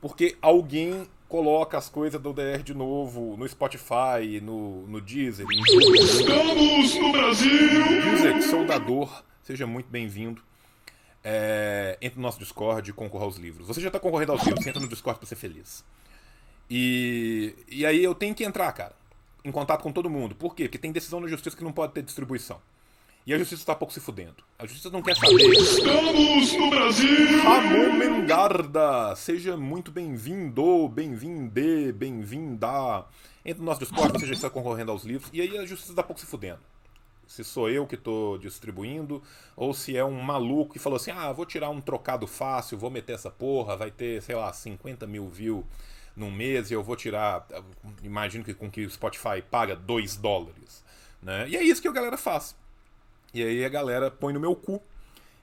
porque alguém coloca as coisas do DR de novo no Spotify, no, no Deezer. Estamos no Brasil! Deezer, soldador, seja muito bem-vindo. É, entre no nosso Discord e concorra aos livros. Você já está concorrendo aos livros, entra no Discord para ser feliz. E, e aí eu tenho que entrar, cara, em contato com todo mundo. Por quê? Porque tem decisão na justiça que não pode ter distribuição. E a justiça está pouco se fudendo. A justiça não quer saber. Estamos no Brasil! Ramon Mengarda, seja muito bem-vindo, bem-vinde, bem-vinda. Entre no nosso Discord, você já está concorrendo aos livros. E aí a justiça está pouco se fudendo. Se sou eu que estou distribuindo, ou se é um maluco que falou assim: ah, vou tirar um trocado fácil, vou meter essa porra, vai ter, sei lá, 50 mil views num mês e eu vou tirar. Imagino que com que o Spotify paga 2 dólares. Né? E é isso que a galera faz. E aí a galera põe no meu cu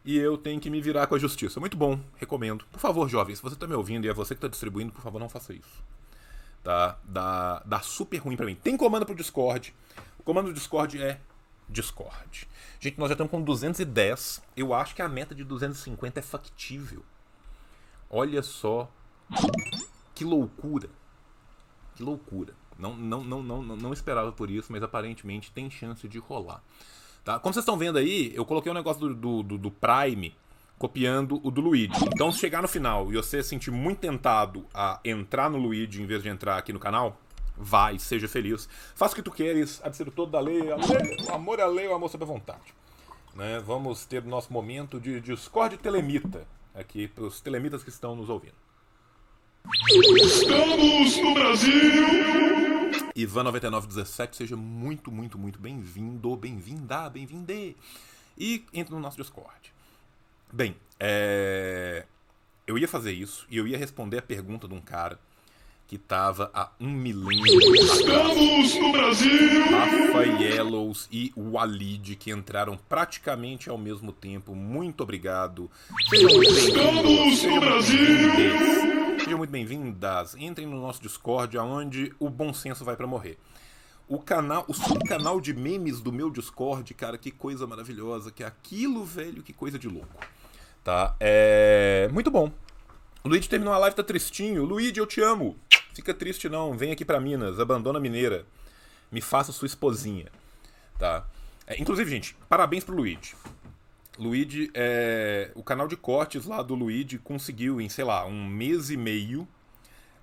e eu tenho que me virar com a justiça. Muito bom, recomendo. Por favor, jovem, se você está me ouvindo e é você que está distribuindo, por favor, não faça isso. Tá? Dá, dá super ruim para mim. Tem comando pro Discord. O comando do Discord é Discord. Gente, nós já estamos com 210. Eu acho que a meta de 250 é factível. Olha só que loucura. Que loucura. Não, não, não, não, não esperava por isso, mas aparentemente tem chance de rolar. Tá? Como vocês estão vendo aí, eu coloquei o um negócio do, do, do, Prime copiando o do Luigi. Então, se chegar no final e você se sentir muito tentado a entrar no Luigi em vez de entrar aqui no canal, vai, seja feliz. Faça o que tu queres, absero todo da lei, a lei, o amor é a lei, o amor sob a vontade. Né? Vamos ter o nosso momento de Discord telemita aqui para os telemitas que estão nos ouvindo. Estamos no Brasil! Ivan9917, seja muito, muito, muito bem-vindo, bem-vinda, bem-vinde. E entre no nosso Discord. Bem, é... eu ia fazer isso e eu ia responder a pergunta de um cara que tava há um milênio Estamos no Brasil! Rafaelos e Walid, que entraram praticamente ao mesmo tempo. Muito obrigado. Sejam muito bem-vindos. Estamos no Brasil! Sejam muito bem-vindas. Entrem no nosso Discord, aonde o bom senso vai pra morrer. O canal, o subcanal de memes do meu Discord, cara, que coisa maravilhosa, que é aquilo, velho, que coisa de louco. Tá? É muito bom. O Luigi terminou a live, tá tristinho. Luigi, eu te amo. Fica triste não, vem aqui pra Minas, abandona a Mineira. Me faça sua esposinha. Tá? É, inclusive, gente, parabéns pro Luigi. Luigi, é, o canal de cortes lá do Luigi conseguiu em, sei lá, um mês e meio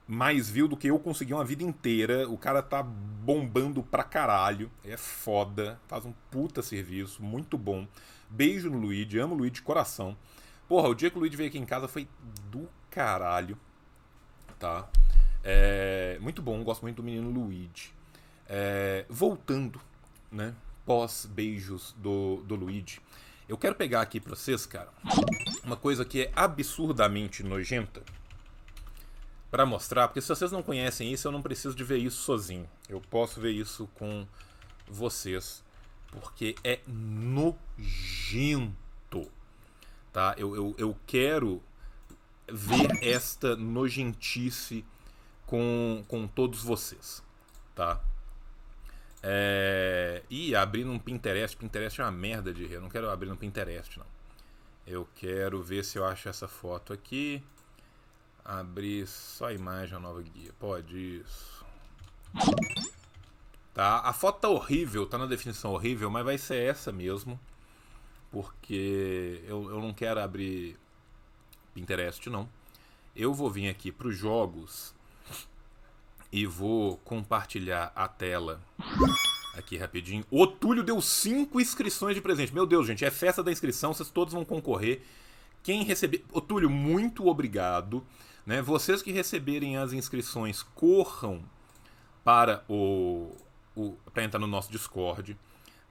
mais view do que eu consegui uma vida inteira. O cara tá bombando pra caralho. É foda. Faz um puta serviço. Muito bom. Beijo no Luigi. Amo o Luigi de coração. Porra, o dia que o Luigi veio aqui em casa foi do caralho. Tá? É, muito bom, gosto muito do menino Luigi. É, voltando, né? Pós beijos do, do Luigi. Eu quero pegar aqui pra vocês, cara, uma coisa que é absurdamente nojenta. Pra mostrar, porque se vocês não conhecem isso, eu não preciso de ver isso sozinho. Eu posso ver isso com vocês. Porque é nojento. Tá? Eu, eu, eu quero ver esta nojentice com, com todos vocês, tá? É... E abrir no Pinterest, Pinterest é uma merda de rir, eu não quero abrir no Pinterest, não. Eu quero ver se eu acho essa foto aqui. Abrir só a imagem, a nova guia. Pode isso. Tá, a foto tá horrível, tá na definição horrível, mas vai ser essa mesmo. Porque eu, eu não quero abrir Pinterest, não. Eu vou vir aqui para os jogos e vou compartilhar a tela aqui rapidinho. O Túlio deu 5 inscrições de presente. Meu Deus, gente, é festa da inscrição, vocês todos vão concorrer. Quem receber. Ô Túlio, muito obrigado. Né? Vocês que receberem as inscrições, corram para o. o para entrar no nosso Discord.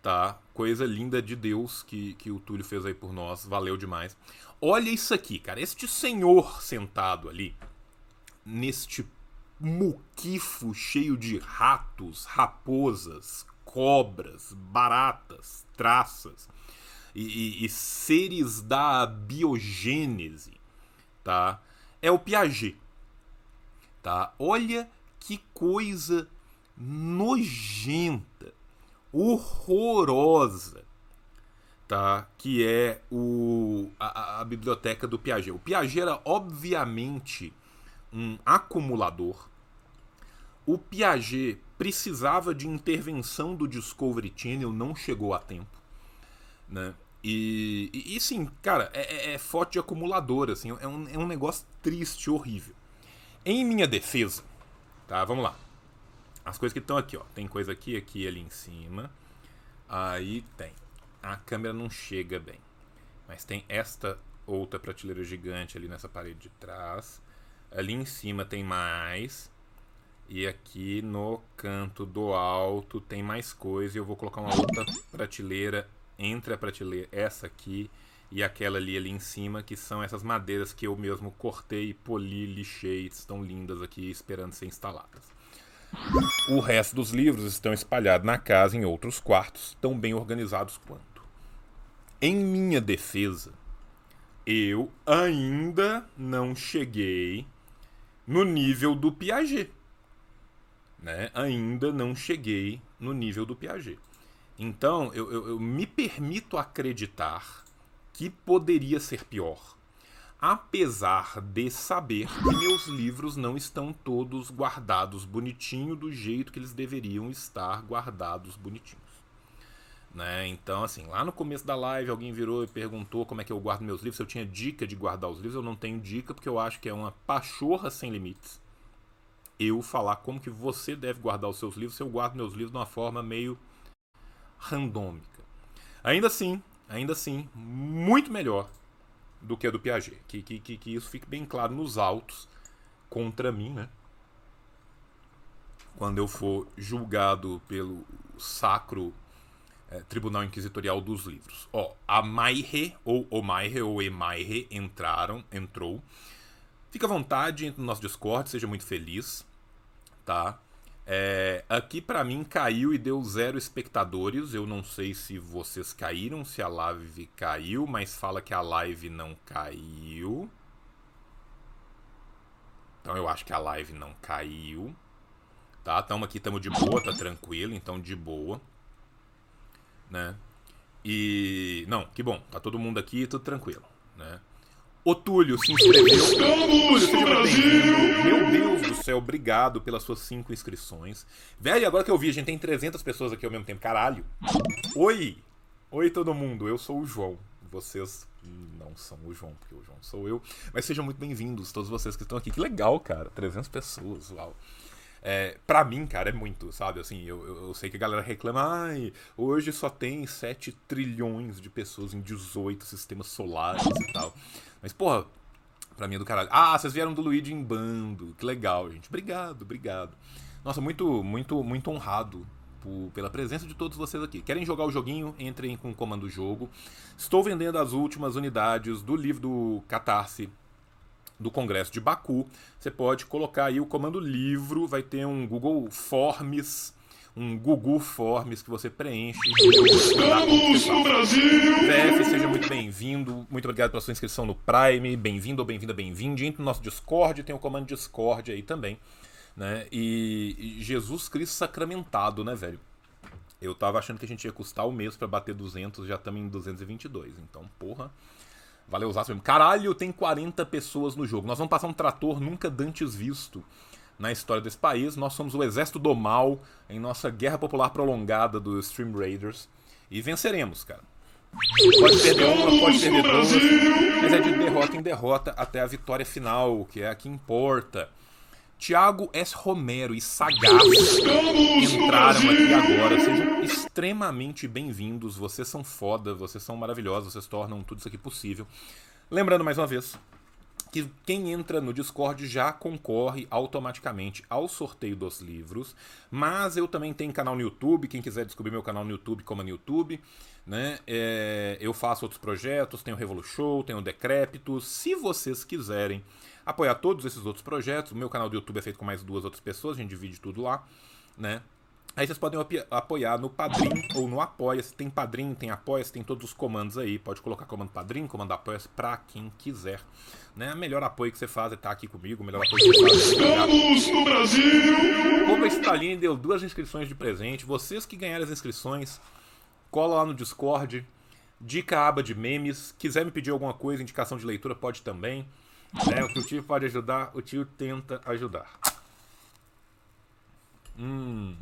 Tá? Coisa linda de Deus que, que o Túlio fez aí por nós. Valeu demais. Olha isso aqui, cara. Este senhor sentado ali, neste muquifo cheio de ratos, raposas, cobras, baratas, traças e, e, e seres da biogênese, tá? É o Piaget, tá? Olha que coisa nojenta, horrorosa, tá? Que é o, a, a biblioteca do Piaget. O Piaget era obviamente um acumulador. O Piaget precisava de intervenção do Discovery Channel, não chegou a tempo. Né? E, e, e sim, cara, é, é, é foto de acumulador, assim, é um, é um negócio triste, horrível. Em minha defesa, tá? Vamos lá. As coisas que estão aqui, ó. Tem coisa aqui, aqui ali em cima. Aí tem. A câmera não chega bem. Mas tem esta outra prateleira gigante ali nessa parede de trás. Ali em cima tem mais. E aqui no canto do alto tem mais coisa. E eu vou colocar uma outra prateleira entre a prateleira, essa aqui e aquela ali, ali em cima, que são essas madeiras que eu mesmo cortei, poli, lixei, estão lindas aqui esperando ser instaladas. O resto dos livros estão espalhados na casa em outros quartos, tão bem organizados quanto. Em minha defesa, eu ainda não cheguei no nível do Piaget. Né? Ainda não cheguei no nível do Piaget. Então, eu, eu, eu me permito acreditar que poderia ser pior. Apesar de saber que meus livros não estão todos guardados bonitinho do jeito que eles deveriam estar guardados bonitinhos. Né? Então, assim, lá no começo da live alguém virou e perguntou como é que eu guardo meus livros, se eu tinha dica de guardar os livros. Eu não tenho dica porque eu acho que é uma pachorra sem limites. Eu falar como que você deve guardar os seus livros, se eu guardo meus livros de uma forma meio randômica. Ainda assim, ainda assim, muito melhor do que a do Piaget. Que, que, que, que isso fique bem claro nos autos contra mim, né? Quando eu for julgado pelo sacro é, Tribunal Inquisitorial dos Livros. Ó, a Maire, ou o Maire, ou Emaire, entraram, entrou. Fica à vontade, entre no nosso Discord, seja muito feliz, tá? É, aqui para mim caiu e deu zero espectadores. Eu não sei se vocês caíram, se a live caiu, mas fala que a live não caiu. Então eu acho que a live não caiu. Tá? Tamo aqui, tamo de boa, tá tranquilo, então de boa. Né? E. Não, que bom, tá todo mundo aqui, tudo tranquilo. Né? O Túlio se inscreveu. Túlio, seja bem-vindo. Meu Deus do céu, obrigado pelas suas cinco inscrições. Velho, agora que eu vi, a gente tem 300 pessoas aqui ao mesmo tempo. Caralho. Oi. Oi, todo mundo. Eu sou o João. Vocês não são o João, porque o João sou eu. Mas sejam muito bem-vindos, todos vocês que estão aqui. Que legal, cara. 300 pessoas, uau. É, pra mim, cara, é muito, sabe? Assim, eu, eu, eu, sei que a galera reclama, ai, hoje só tem 7 trilhões de pessoas em 18 sistemas solares e tal. Mas, porra, pra mim é do caralho. Ah, vocês vieram do Luigi em bando. Que legal, gente. Obrigado, obrigado. Nossa, muito, muito, muito honrado por, pela presença de todos vocês aqui. Querem jogar o joguinho? Entrem com o comando jogo. Estou vendendo as últimas unidades do livro do Catarse do Congresso de Baku. Você pode colocar aí o comando livro, vai ter um Google Forms, um Google Forms que você preenche. Estamos no Brasil! VF, seja muito bem-vindo. Muito obrigado pela sua inscrição no Prime. Bem-vindo ou bem-vinda, bem-vindo. Entre no nosso Discord, tem o comando Discord aí também. Né? E, Jesus Cristo sacramentado, né, velho? Eu tava achando que a gente ia custar o mês para bater 200, já estamos em 222. Então, porra. Valeu usar mesmo. Caralho, tem 40 pessoas no jogo. Nós vamos passar um trator nunca dantes visto na história desse país. Nós somos o exército do mal em nossa guerra popular prolongada dos Stream Raiders. E venceremos, cara. Pode perder uma, pode perder duas, mas é de derrota em derrota até a vitória final, que é a que importa. Tiago S. Romero e Sagaz entraram aqui agora. Sejam extremamente bem-vindos. Vocês são foda, vocês são maravilhosos, vocês tornam tudo isso aqui possível. Lembrando mais uma vez que quem entra no Discord já concorre automaticamente ao sorteio dos livros. Mas eu também tenho canal no YouTube. Quem quiser descobrir meu canal no YouTube, como no YouTube. Né? É, eu faço outros projetos, tenho o Revolution, tenho o Decrépitos. Se vocês quiserem apoiar todos esses outros projetos. O meu canal do YouTube é feito com mais duas outras pessoas, a gente divide tudo lá, né? Aí vocês podem apoiar no Padrim ou no Apoia-se. Tem Padrim, tem Apoia-se, tem todos os comandos aí. Pode colocar comando Padrim, comando Apoia-se pra quem quiser. Né? O melhor apoio que você faz é estar tá aqui comigo. O melhor apoio que você faz é Estamos no Brasil! Como Stalin deu duas inscrições de presente. Vocês que ganharem as inscrições, cola lá no Discord. Dica aba de memes. Quiser me pedir alguma coisa, indicação de leitura, pode também. Né? O que o tio pode ajudar, o tio tenta ajudar. Hum.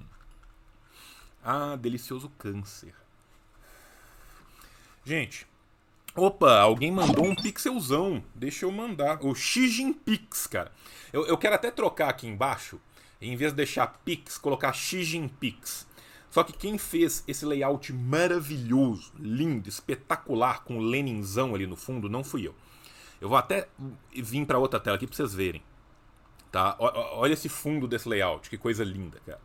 Ah, delicioso câncer. Gente, opa, alguém mandou um pixelzão. Deixa eu mandar. O Xi Jinping, cara. Eu, eu quero até trocar aqui embaixo. Em vez de deixar Pix, colocar Xi Jinping. Só que quem fez esse layout maravilhoso, lindo, espetacular, com o Leninzão ali no fundo, não fui eu. Eu vou até vir para outra tela aqui para vocês verem. Tá? Olha esse fundo desse layout, que coisa linda, cara.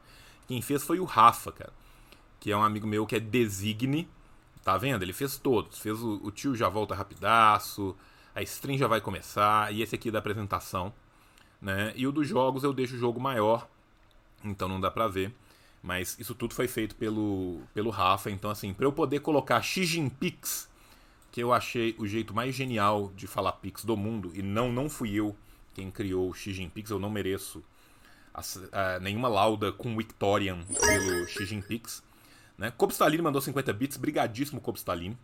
Quem fez foi o Rafa, cara. Que é um amigo meu que é Designe. Tá vendo? Ele fez todos. Fez o, o tio já volta rapidaço. A stream já vai começar. E esse aqui é da apresentação. Né? E o dos jogos eu deixo o jogo maior. Então não dá pra ver. Mas isso tudo foi feito pelo, pelo Rafa. Então, assim, para eu poder colocar Xi Jinping que eu achei o jeito mais genial de falar Pix do mundo, e não, não fui eu quem criou o Xi Jinping, eu não mereço a, a, nenhuma lauda com Victorian pelo Xi Jinping. Né? Stalin mandou 50 bits, brigadíssimo Kobe Stalin.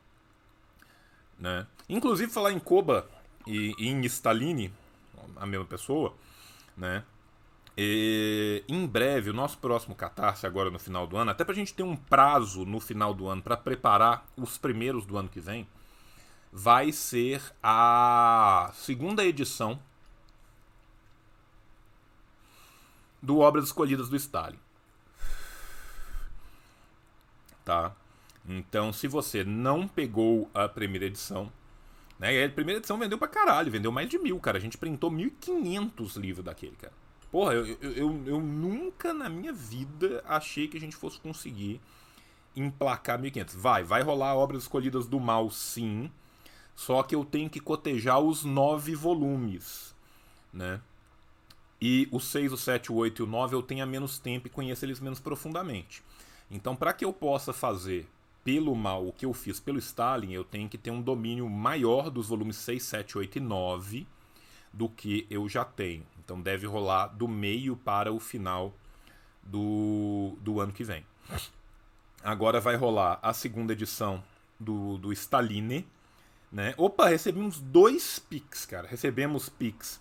Né? Inclusive, falar em Koba e, e em Stalin, a mesma pessoa, né? E, em breve, o nosso próximo catarse, agora no final do ano, até pra gente ter um prazo no final do ano para preparar os primeiros do ano que vem, vai ser a segunda edição do Obras Escolhidas do Stalin. Tá? Então, se você não pegou a primeira edição, né? A primeira edição vendeu pra caralho, vendeu mais de mil, cara. A gente printou 1.500 livros daquele, cara. Porra, eu, eu, eu, eu nunca na minha vida achei que a gente fosse conseguir emplacar 1.500. Vai, vai rolar Obras Escolhidas do Mal, sim. Só que eu tenho que cotejar os nove volumes, né? E o 6, o 7, o 8 e o 9 eu tenho menos tempo e conheço eles menos profundamente. Então, para que eu possa fazer pelo mal o que eu fiz pelo Stalin, eu tenho que ter um domínio maior dos volumes 6, 7, 8 e 9 do que eu já tenho. Então, deve rolar do meio para o final do, do ano que vem. Agora vai rolar a segunda edição do, do Staline. Né? Opa, recebemos dois Pix, cara. Recebemos Pix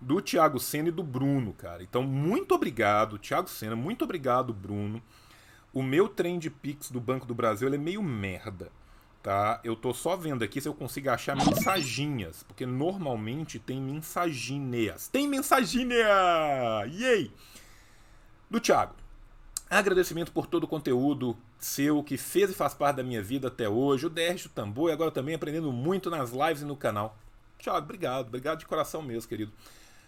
do Thiago Senna e do Bruno, cara. Então, muito obrigado, Thiago Senna. Muito obrigado, Bruno. O meu trem de Pix do Banco do Brasil é meio merda. Tá? Eu tô só vendo aqui se eu consigo achar mensaginhas, porque normalmente tem mensaginhas. Tem mensaginha! Yay! Do Thiago. Agradecimento por todo o conteúdo seu que fez e faz parte da minha vida até hoje. O DR do Tambor e agora também aprendendo muito nas lives e no canal. Thiago, obrigado. Obrigado de coração mesmo, querido.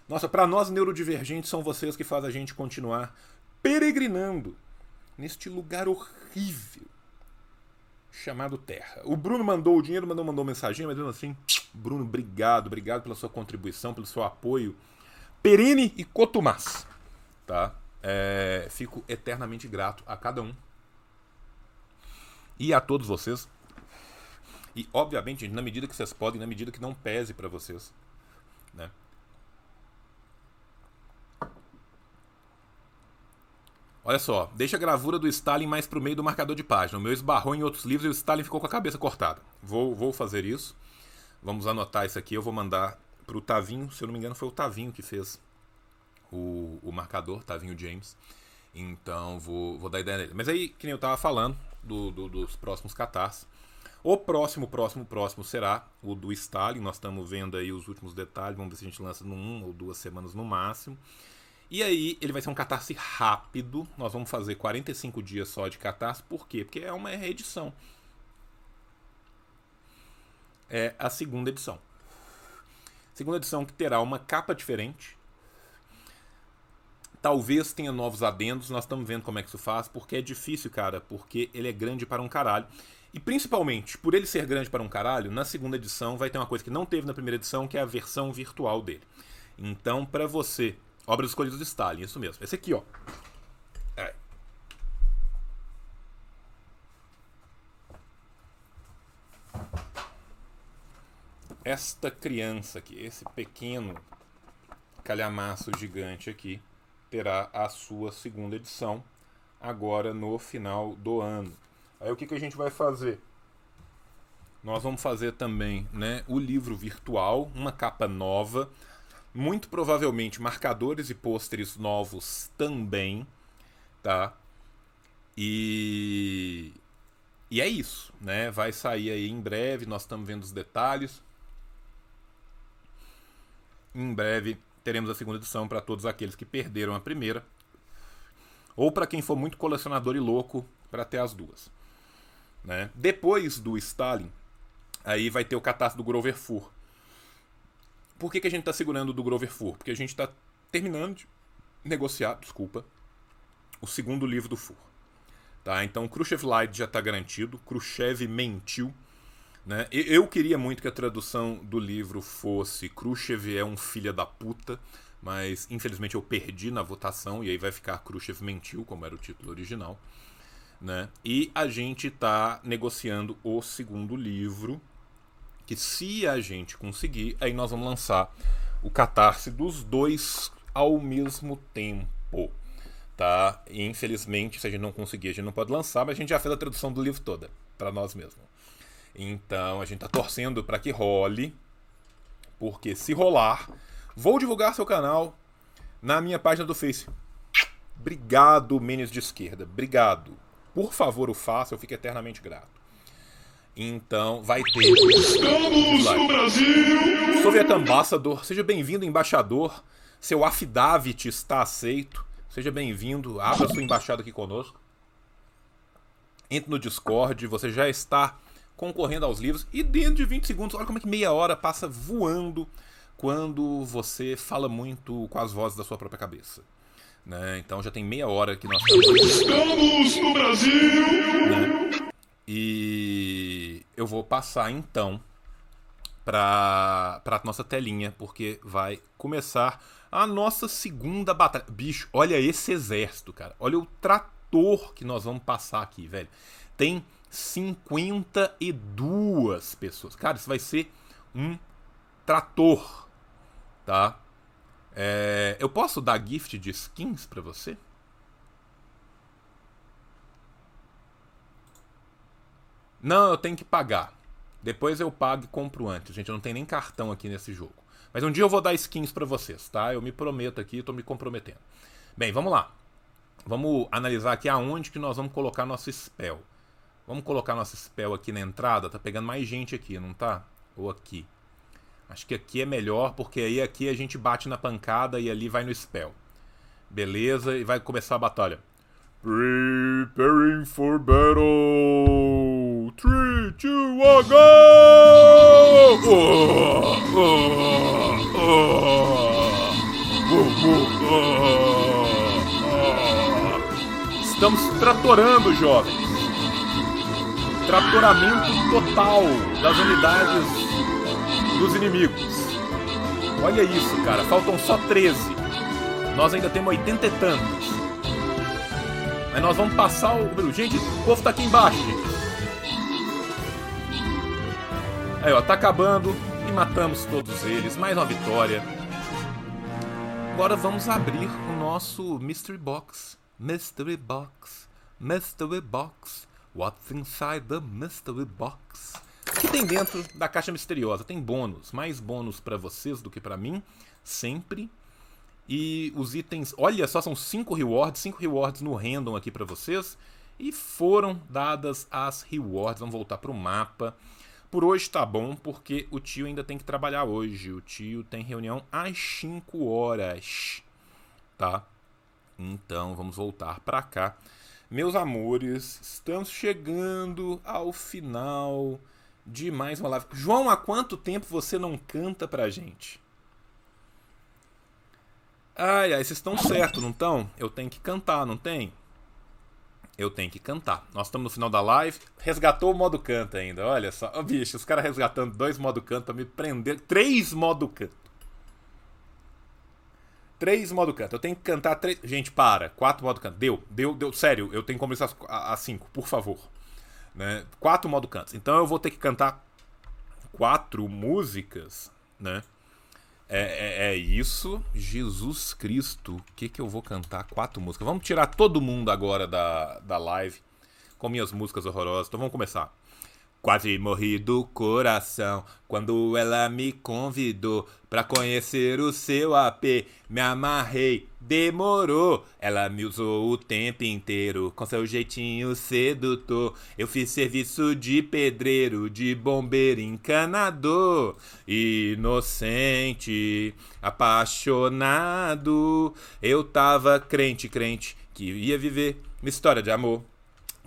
Nossa, para nós neurodivergentes são vocês que fazem a gente continuar peregrinando neste lugar horrível chamado Terra. O Bruno mandou o dinheiro, mandou, mandou mensagem, mas dizendo assim: Bruno, obrigado, obrigado pela sua contribuição, pelo seu apoio perene e cotumaz. Tá? É, fico eternamente grato a cada um e a todos vocês. E, obviamente, na medida que vocês podem, na medida que não pese para vocês. Né? Olha só, deixa a gravura do Stalin mais pro meio do marcador de página. O meu esbarrou em outros livros e o Stalin ficou com a cabeça cortada. Vou, vou fazer isso. Vamos anotar isso aqui. Eu vou mandar pro Tavinho. Se eu não me engano, foi o Tavinho que fez o, o marcador, Tavinho James. Então vou, vou dar ideia dele. Mas aí, que nem eu tava falando do, do, dos próximos catars. O próximo, próximo, próximo será o do Stalin. Nós estamos vendo aí os últimos detalhes. Vamos ver se a gente lança num ou duas semanas no máximo. E aí ele vai ser um catarse rápido. Nós vamos fazer 45 dias só de catarse. Por quê? Porque é uma reedição. É a segunda edição. Segunda edição que terá uma capa diferente. Talvez tenha novos adendos. Nós estamos vendo como é que isso faz. Porque é difícil, cara. Porque ele é grande para um caralho. E principalmente, por ele ser grande para um caralho, na segunda edição vai ter uma coisa que não teve na primeira edição, que é a versão virtual dele. Então, para você Obras escolhidas de Stalin, isso mesmo. Esse aqui, ó. É. Esta criança aqui, esse pequeno calhamaço gigante aqui, terá a sua segunda edição agora no final do ano. Aí o que, que a gente vai fazer? Nós vamos fazer também né, o livro virtual, uma capa nova muito provavelmente marcadores e pôsteres novos também, tá? E e é isso, né? Vai sair aí em breve, nós estamos vendo os detalhes. Em breve teremos a segunda edição para todos aqueles que perderam a primeira, ou para quem for muito colecionador e louco para ter as duas. Né? Depois do Stalin, aí vai ter o catástrofe do Grover Fur, por que, que a gente está segurando do Grover Fur? Porque a gente está terminando de negociar, desculpa, o segundo livro do Fur. Tá? Então, Khrushchev Light já está garantido, Khrushchev mentiu. Né? Eu queria muito que a tradução do livro fosse Khrushchev é um filho da puta, mas infelizmente eu perdi na votação e aí vai ficar Khrushchev mentiu, como era o título original. Né? E a gente está negociando o segundo livro, que se a gente conseguir, aí nós vamos lançar o catarse dos dois ao mesmo tempo. Tá? Infelizmente, se a gente não conseguir, a gente não pode lançar, mas a gente já fez a tradução do livro toda para nós mesmos. Então a gente tá torcendo para que role, porque se rolar, vou divulgar seu canal na minha página do Face. Obrigado, Menes de Esquerda. Obrigado. Por favor, o faça, eu fico eternamente grato. Então vai ter. Estamos no Brasil! Soviet Ambassador, seja bem-vindo, embaixador. Seu affidavit está aceito. Seja bem-vindo, abra sua embaixada aqui conosco. Entre no Discord, você já está concorrendo aos livros. E dentro de 20 segundos, olha como é que meia hora passa voando quando você fala muito com as vozes da sua própria cabeça. Né? Então já tem meia hora que nós estamos no Brasil. Né? E eu vou passar então para a nossa telinha, porque vai começar a nossa segunda batalha. Bicho, olha esse exército, cara. Olha o trator que nós vamos passar aqui, velho. Tem 52 pessoas. Cara, isso vai ser um trator, tá? É, eu posso dar gift de skins para você? Não, eu tenho que pagar. Depois eu pago e compro antes. Gente, eu não tenho nem cartão aqui nesse jogo. Mas um dia eu vou dar skins para vocês, tá? Eu me prometo aqui, tô me comprometendo. Bem, vamos lá. Vamos analisar aqui aonde que nós vamos colocar nosso spell. Vamos colocar nosso spell aqui na entrada. Tá pegando mais gente aqui, não tá? Ou aqui. Acho que aqui é melhor, porque aí aqui a gente bate na pancada e ali vai no spell. Beleza, e vai começar a batalha. Preparing for battle! 3, 2, 1, go! Estamos tratorando, jovens. Tratoramento total das unidades dos inimigos. Olha isso, cara. Faltam só 13. Nós ainda temos 80 e tantos. Mas nós vamos passar o. Gente, o povo tá aqui embaixo, gente. Aí, ó, tá acabando e matamos todos eles. Mais uma vitória. Agora vamos abrir o nosso Mystery Box. Mystery Box. Mystery Box. What's inside the Mystery Box? O que tem dentro da caixa misteriosa? Tem bônus. Mais bônus para vocês do que para mim. Sempre. E os itens. Olha só, são 5 rewards. 5 rewards no random aqui para vocês. E foram dadas as rewards. Vamos voltar para o mapa. Por hoje tá bom, porque o tio ainda tem que trabalhar hoje. O tio tem reunião às 5 horas, tá? Então vamos voltar para cá. Meus amores, estamos chegando ao final de mais uma live. João, há quanto tempo você não canta pra gente? Ai, ai, vocês estão certo, não estão? Eu tenho que cantar, não tem? Eu tenho que cantar. Nós estamos no final da live. Resgatou o modo canta ainda. Olha só. Oh, bicho, os caras resgatando dois modo canto pra me prender. Três modo canto. Três modo canto. Eu tenho que cantar três. Gente, para. Quatro modo canto. Deu, deu, deu. Sério, eu tenho que começar a, cinco, por favor. Né? Quatro modo cantos. Então eu vou ter que cantar quatro músicas, né? É, é, é, isso, Jesus Cristo. O que, que eu vou cantar? Quatro músicas. Vamos tirar todo mundo agora da, da live com minhas músicas horrorosas. Então vamos começar. Quase morri do coração quando ela me convidou pra conhecer o seu AP. Me amarrei, demorou. Ela me usou o tempo inteiro com seu jeitinho sedutor. Eu fiz serviço de pedreiro, de bombeiro encanador. Inocente, apaixonado. Eu tava crente, crente que ia viver uma história de amor.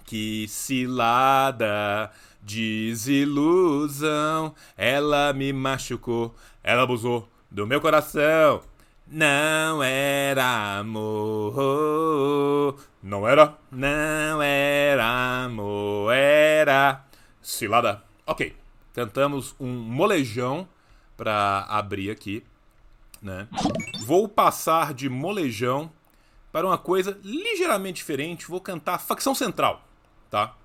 Que cilada Desilusão, ela me machucou, ela abusou do meu coração. Não era amor. Não era? Não era amor, era cilada. Ok, cantamos um molejão para abrir aqui, né? Vou passar de molejão para uma coisa ligeiramente diferente. Vou cantar facção central, tá?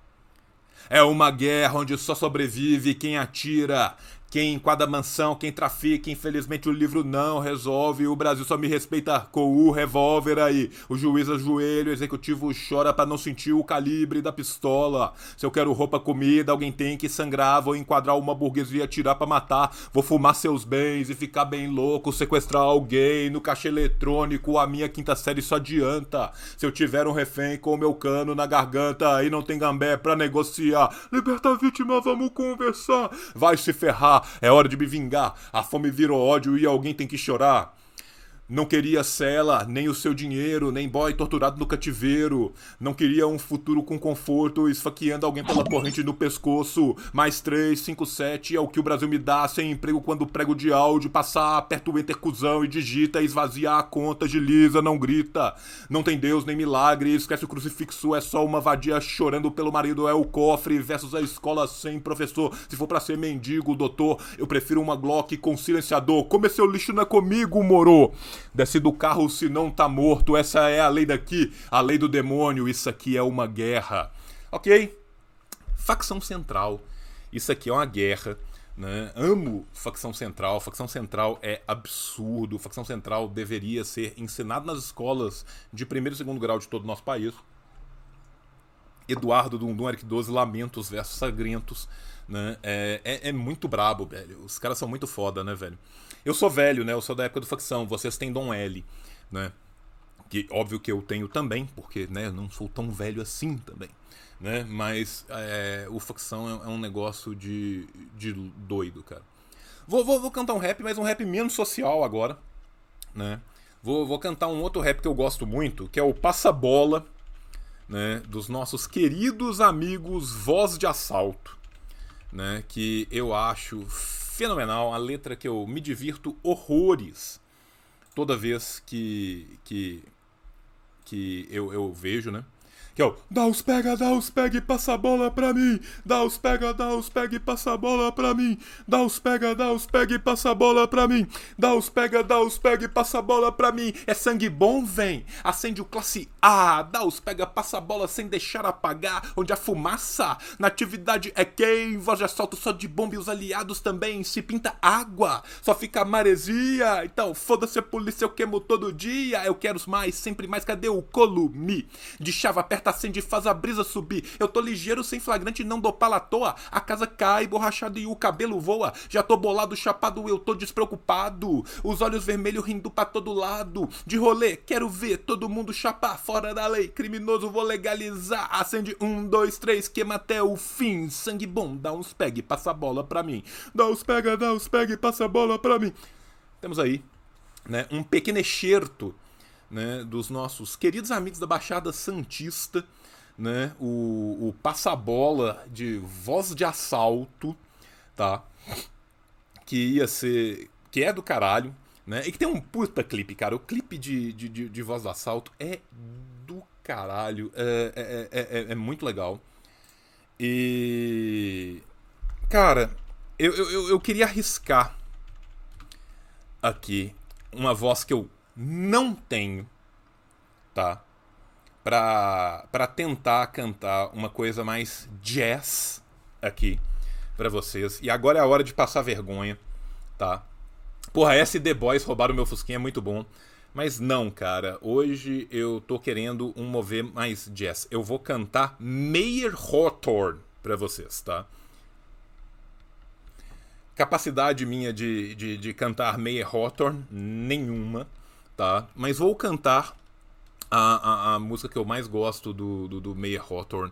É uma guerra onde só sobrevive quem atira, quem enquadra mansão, quem trafica, infelizmente o livro não resolve. O Brasil só me respeita com o revólver aí. O juiz ajoelha, o executivo chora para não sentir o calibre da pistola. Se eu quero roupa, comida, alguém tem que sangrar. Vou enquadrar uma burguesia, atirar para matar. Vou fumar seus bens e ficar bem louco. Sequestrar alguém no caixa eletrônico. A minha quinta série só adianta. Se eu tiver um refém com o meu cano na garganta e não tem gambé pra negociar. Liberta a vítima, vamos conversar. Vai se ferrar é hora de me vingar. A fome virou ódio e alguém tem que chorar. Não queria cela, nem o seu dinheiro, nem boy torturado no cativeiro. Não queria um futuro com conforto, esfaqueando alguém pela corrente no pescoço. Mais 3, 5, 7 é o que o Brasil me dá, sem emprego quando prego de áudio. Passar, aperta o enter cuzão e digita, esvazia a conta, agiliza, não grita. Não tem Deus nem milagre, esquece o crucifixo, é só uma vadia chorando pelo marido, é o cofre, versus a escola sem professor. Se for para ser mendigo, doutor, eu prefiro uma Glock com silenciador. Come seu lixo não é comigo, moro. Desce do carro se não tá morto. Essa é a lei daqui, a lei do demônio. Isso aqui é uma guerra. Ok? Facção Central. Isso aqui é uma guerra. Né? Amo Facção Central. Facção Central é absurdo. Facção Central deveria ser ensinado nas escolas de primeiro e segundo grau de todo o nosso país. Eduardo Dundum, Eric 12, Lamentos versus Sagrentos. Né? É, é, é, muito brabo, velho. Os caras são muito foda, né, velho? Eu sou velho, né? Eu sou da época do facção. Vocês têm Dom L, né? Que óbvio que eu tenho também, porque né, eu não sou tão velho assim também. Né? Mas é, o facção é, é, um negócio de, de doido, cara. Vou, vou, vou cantar um rap, mas um rap menos social agora. Né? Vou, vou cantar um outro rap que eu gosto muito, que é o Passa Bola, né? Dos nossos queridos amigos Voz de Assalto né? Que eu acho fenomenal, a letra que eu me divirto horrores toda vez que que que eu, eu vejo, né? Que é o dá os pega, dá os pega e passa a bola pra mim. Dá os pega, dá os pega e passa a bola pra mim. Dá os pega, dá os pega e passa a bola pra mim. Dá os pega, dá os pega e passa a bola pra mim. É sangue bom, vem. Acende o classe A. Dá os pega, passa a bola sem deixar apagar. Onde a fumaça na atividade é quem. Voz de assalto só de bomba e os aliados também. Se pinta água, só fica maresia. Então foda-se a polícia, eu queimo todo dia. Eu quero mais, sempre mais. Cadê o colume? De chave aperta acende, faz a brisa subir. Eu tô ligeiro, sem flagrante, não dou pala à toa. A casa cai, borrachado e o cabelo voa. Já tô bolado, chapado, eu tô despreocupado. Os olhos vermelhos rindo pra todo lado. De rolê, quero ver todo mundo chapar fora da lei. Criminoso, vou legalizar. Acende um, dois, três, queima até o fim. Sangue bom, dá uns pegue, passa a bola pra mim. Dá uns pega, dá uns pegue, passa a bola pra mim. Temos aí, né, um pequeno excerto né, dos nossos queridos amigos da Baixada Santista, né, o, o passa-bola de voz de assalto, tá? Que ia ser. que é do caralho, né? E que tem um puta clipe, cara. O clipe de, de, de, de voz do assalto é do caralho. É, é, é, é, é muito legal. E. Cara, eu, eu, eu queria arriscar aqui uma voz que eu não tenho, tá? Pra, pra tentar cantar uma coisa mais jazz aqui para vocês. E agora é a hora de passar vergonha, tá? Porra, SD Boys roubaram meu Fusquinha, é muito bom. Mas não, cara. Hoje eu tô querendo um mover mais jazz. Eu vou cantar Meyer Hawthorne pra vocês, tá? Capacidade minha de, de, de cantar Meyer Hawthorne, nenhuma tá? Mas vou cantar a, a, a música que eu mais gosto do, do, do Meyer Hawthorne,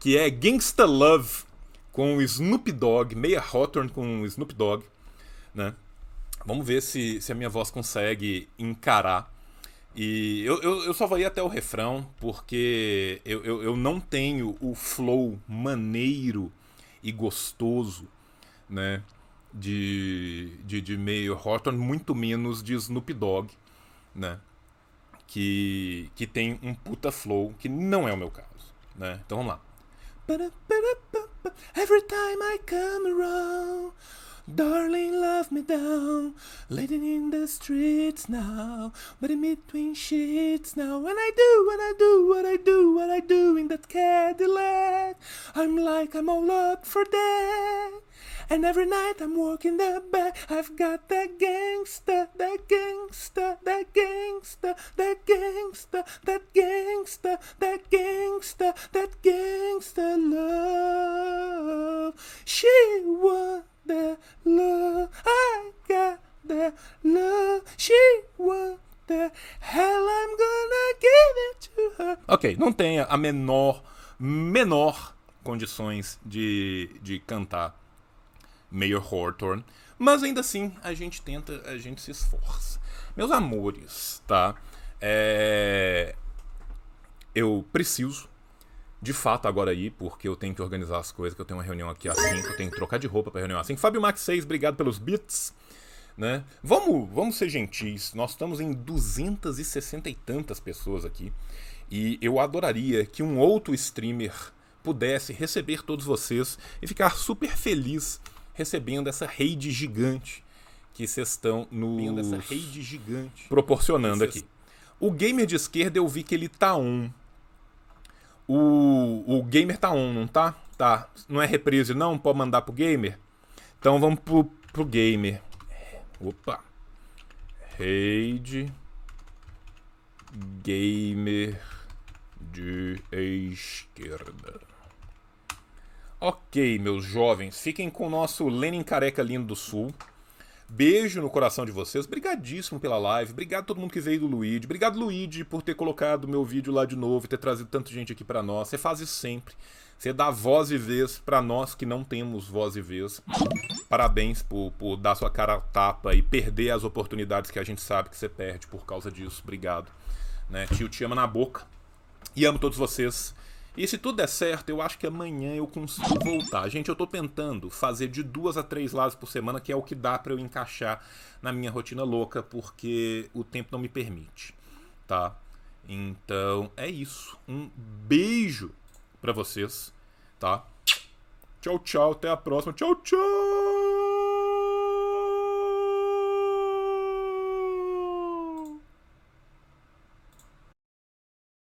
que é Gangsta Love com o Snoop Dogg, Meyer Hawthorne com o Snoop Dogg, né? Vamos ver se, se a minha voz consegue encarar. E eu, eu, eu só vou ir até o refrão, porque eu, eu, eu não tenho o flow maneiro e gostoso, né? De, de, de Meyer Hawthorne, muito menos de Snoop Dogg né? Que, que tem um puta flow, que não é o meu caso, né? Então vamos lá. Every time I come around, darling, love me down, laying in the streets now, but in between sheets now. When I do, when I do, what I do, what I do in that Cadillac, I'm like I'm all up for that. And every night I'm walking the back. I've got that gangster, that gangster, that gangster, that gangster, that gangster, that gangster, that gangster love. She want that love. I got that love. She want the hell I'm gonna give it to her. Ok, não tenha a menor, menor condições de, de cantar Mayor Hawthorne, Mas ainda assim, a gente tenta, a gente se esforça. Meus amores, tá? É... Eu preciso, de fato, agora ir, porque eu tenho que organizar as coisas, que eu tenho uma reunião aqui às 5, eu tenho que trocar de roupa pra reunião 5. Fábio Max 6, obrigado pelos bits. Né? Vamos, vamos ser gentis. Nós estamos em 260 e tantas pessoas aqui. E eu adoraria que um outro streamer pudesse receber todos vocês e ficar super feliz recebendo essa rede gigante que vocês estão nos essa rede gigante proporcionando aqui. O gamer de esquerda eu vi que ele tá on. O, o gamer tá on, não tá? Tá. Não é reprise não? Pode mandar pro gamer? Então vamos pro, pro gamer. Opa. Rede gamer de esquerda. Ok, meus jovens, fiquem com o nosso Lenin Careca Lindo do Sul. Beijo no coração de vocês. Obrigadíssimo pela live. Obrigado a todo mundo que veio do Luigi. Obrigado, Luigi, por ter colocado meu vídeo lá de novo e ter trazido tanta gente aqui para nós. Você faz isso sempre. Você dá voz e vez para nós que não temos voz e vez. Parabéns por, por dar sua cara a tapa e perder as oportunidades que a gente sabe que você perde por causa disso. Obrigado. Né? Tio te ama na boca. E amo todos vocês. E se tudo der certo, eu acho que amanhã eu consigo voltar. Gente, eu tô tentando fazer de duas a três lives por semana, que é o que dá para eu encaixar na minha rotina louca, porque o tempo não me permite, tá? Então, é isso. Um beijo para vocês, tá? Tchau, tchau, até a próxima. Tchau, tchau.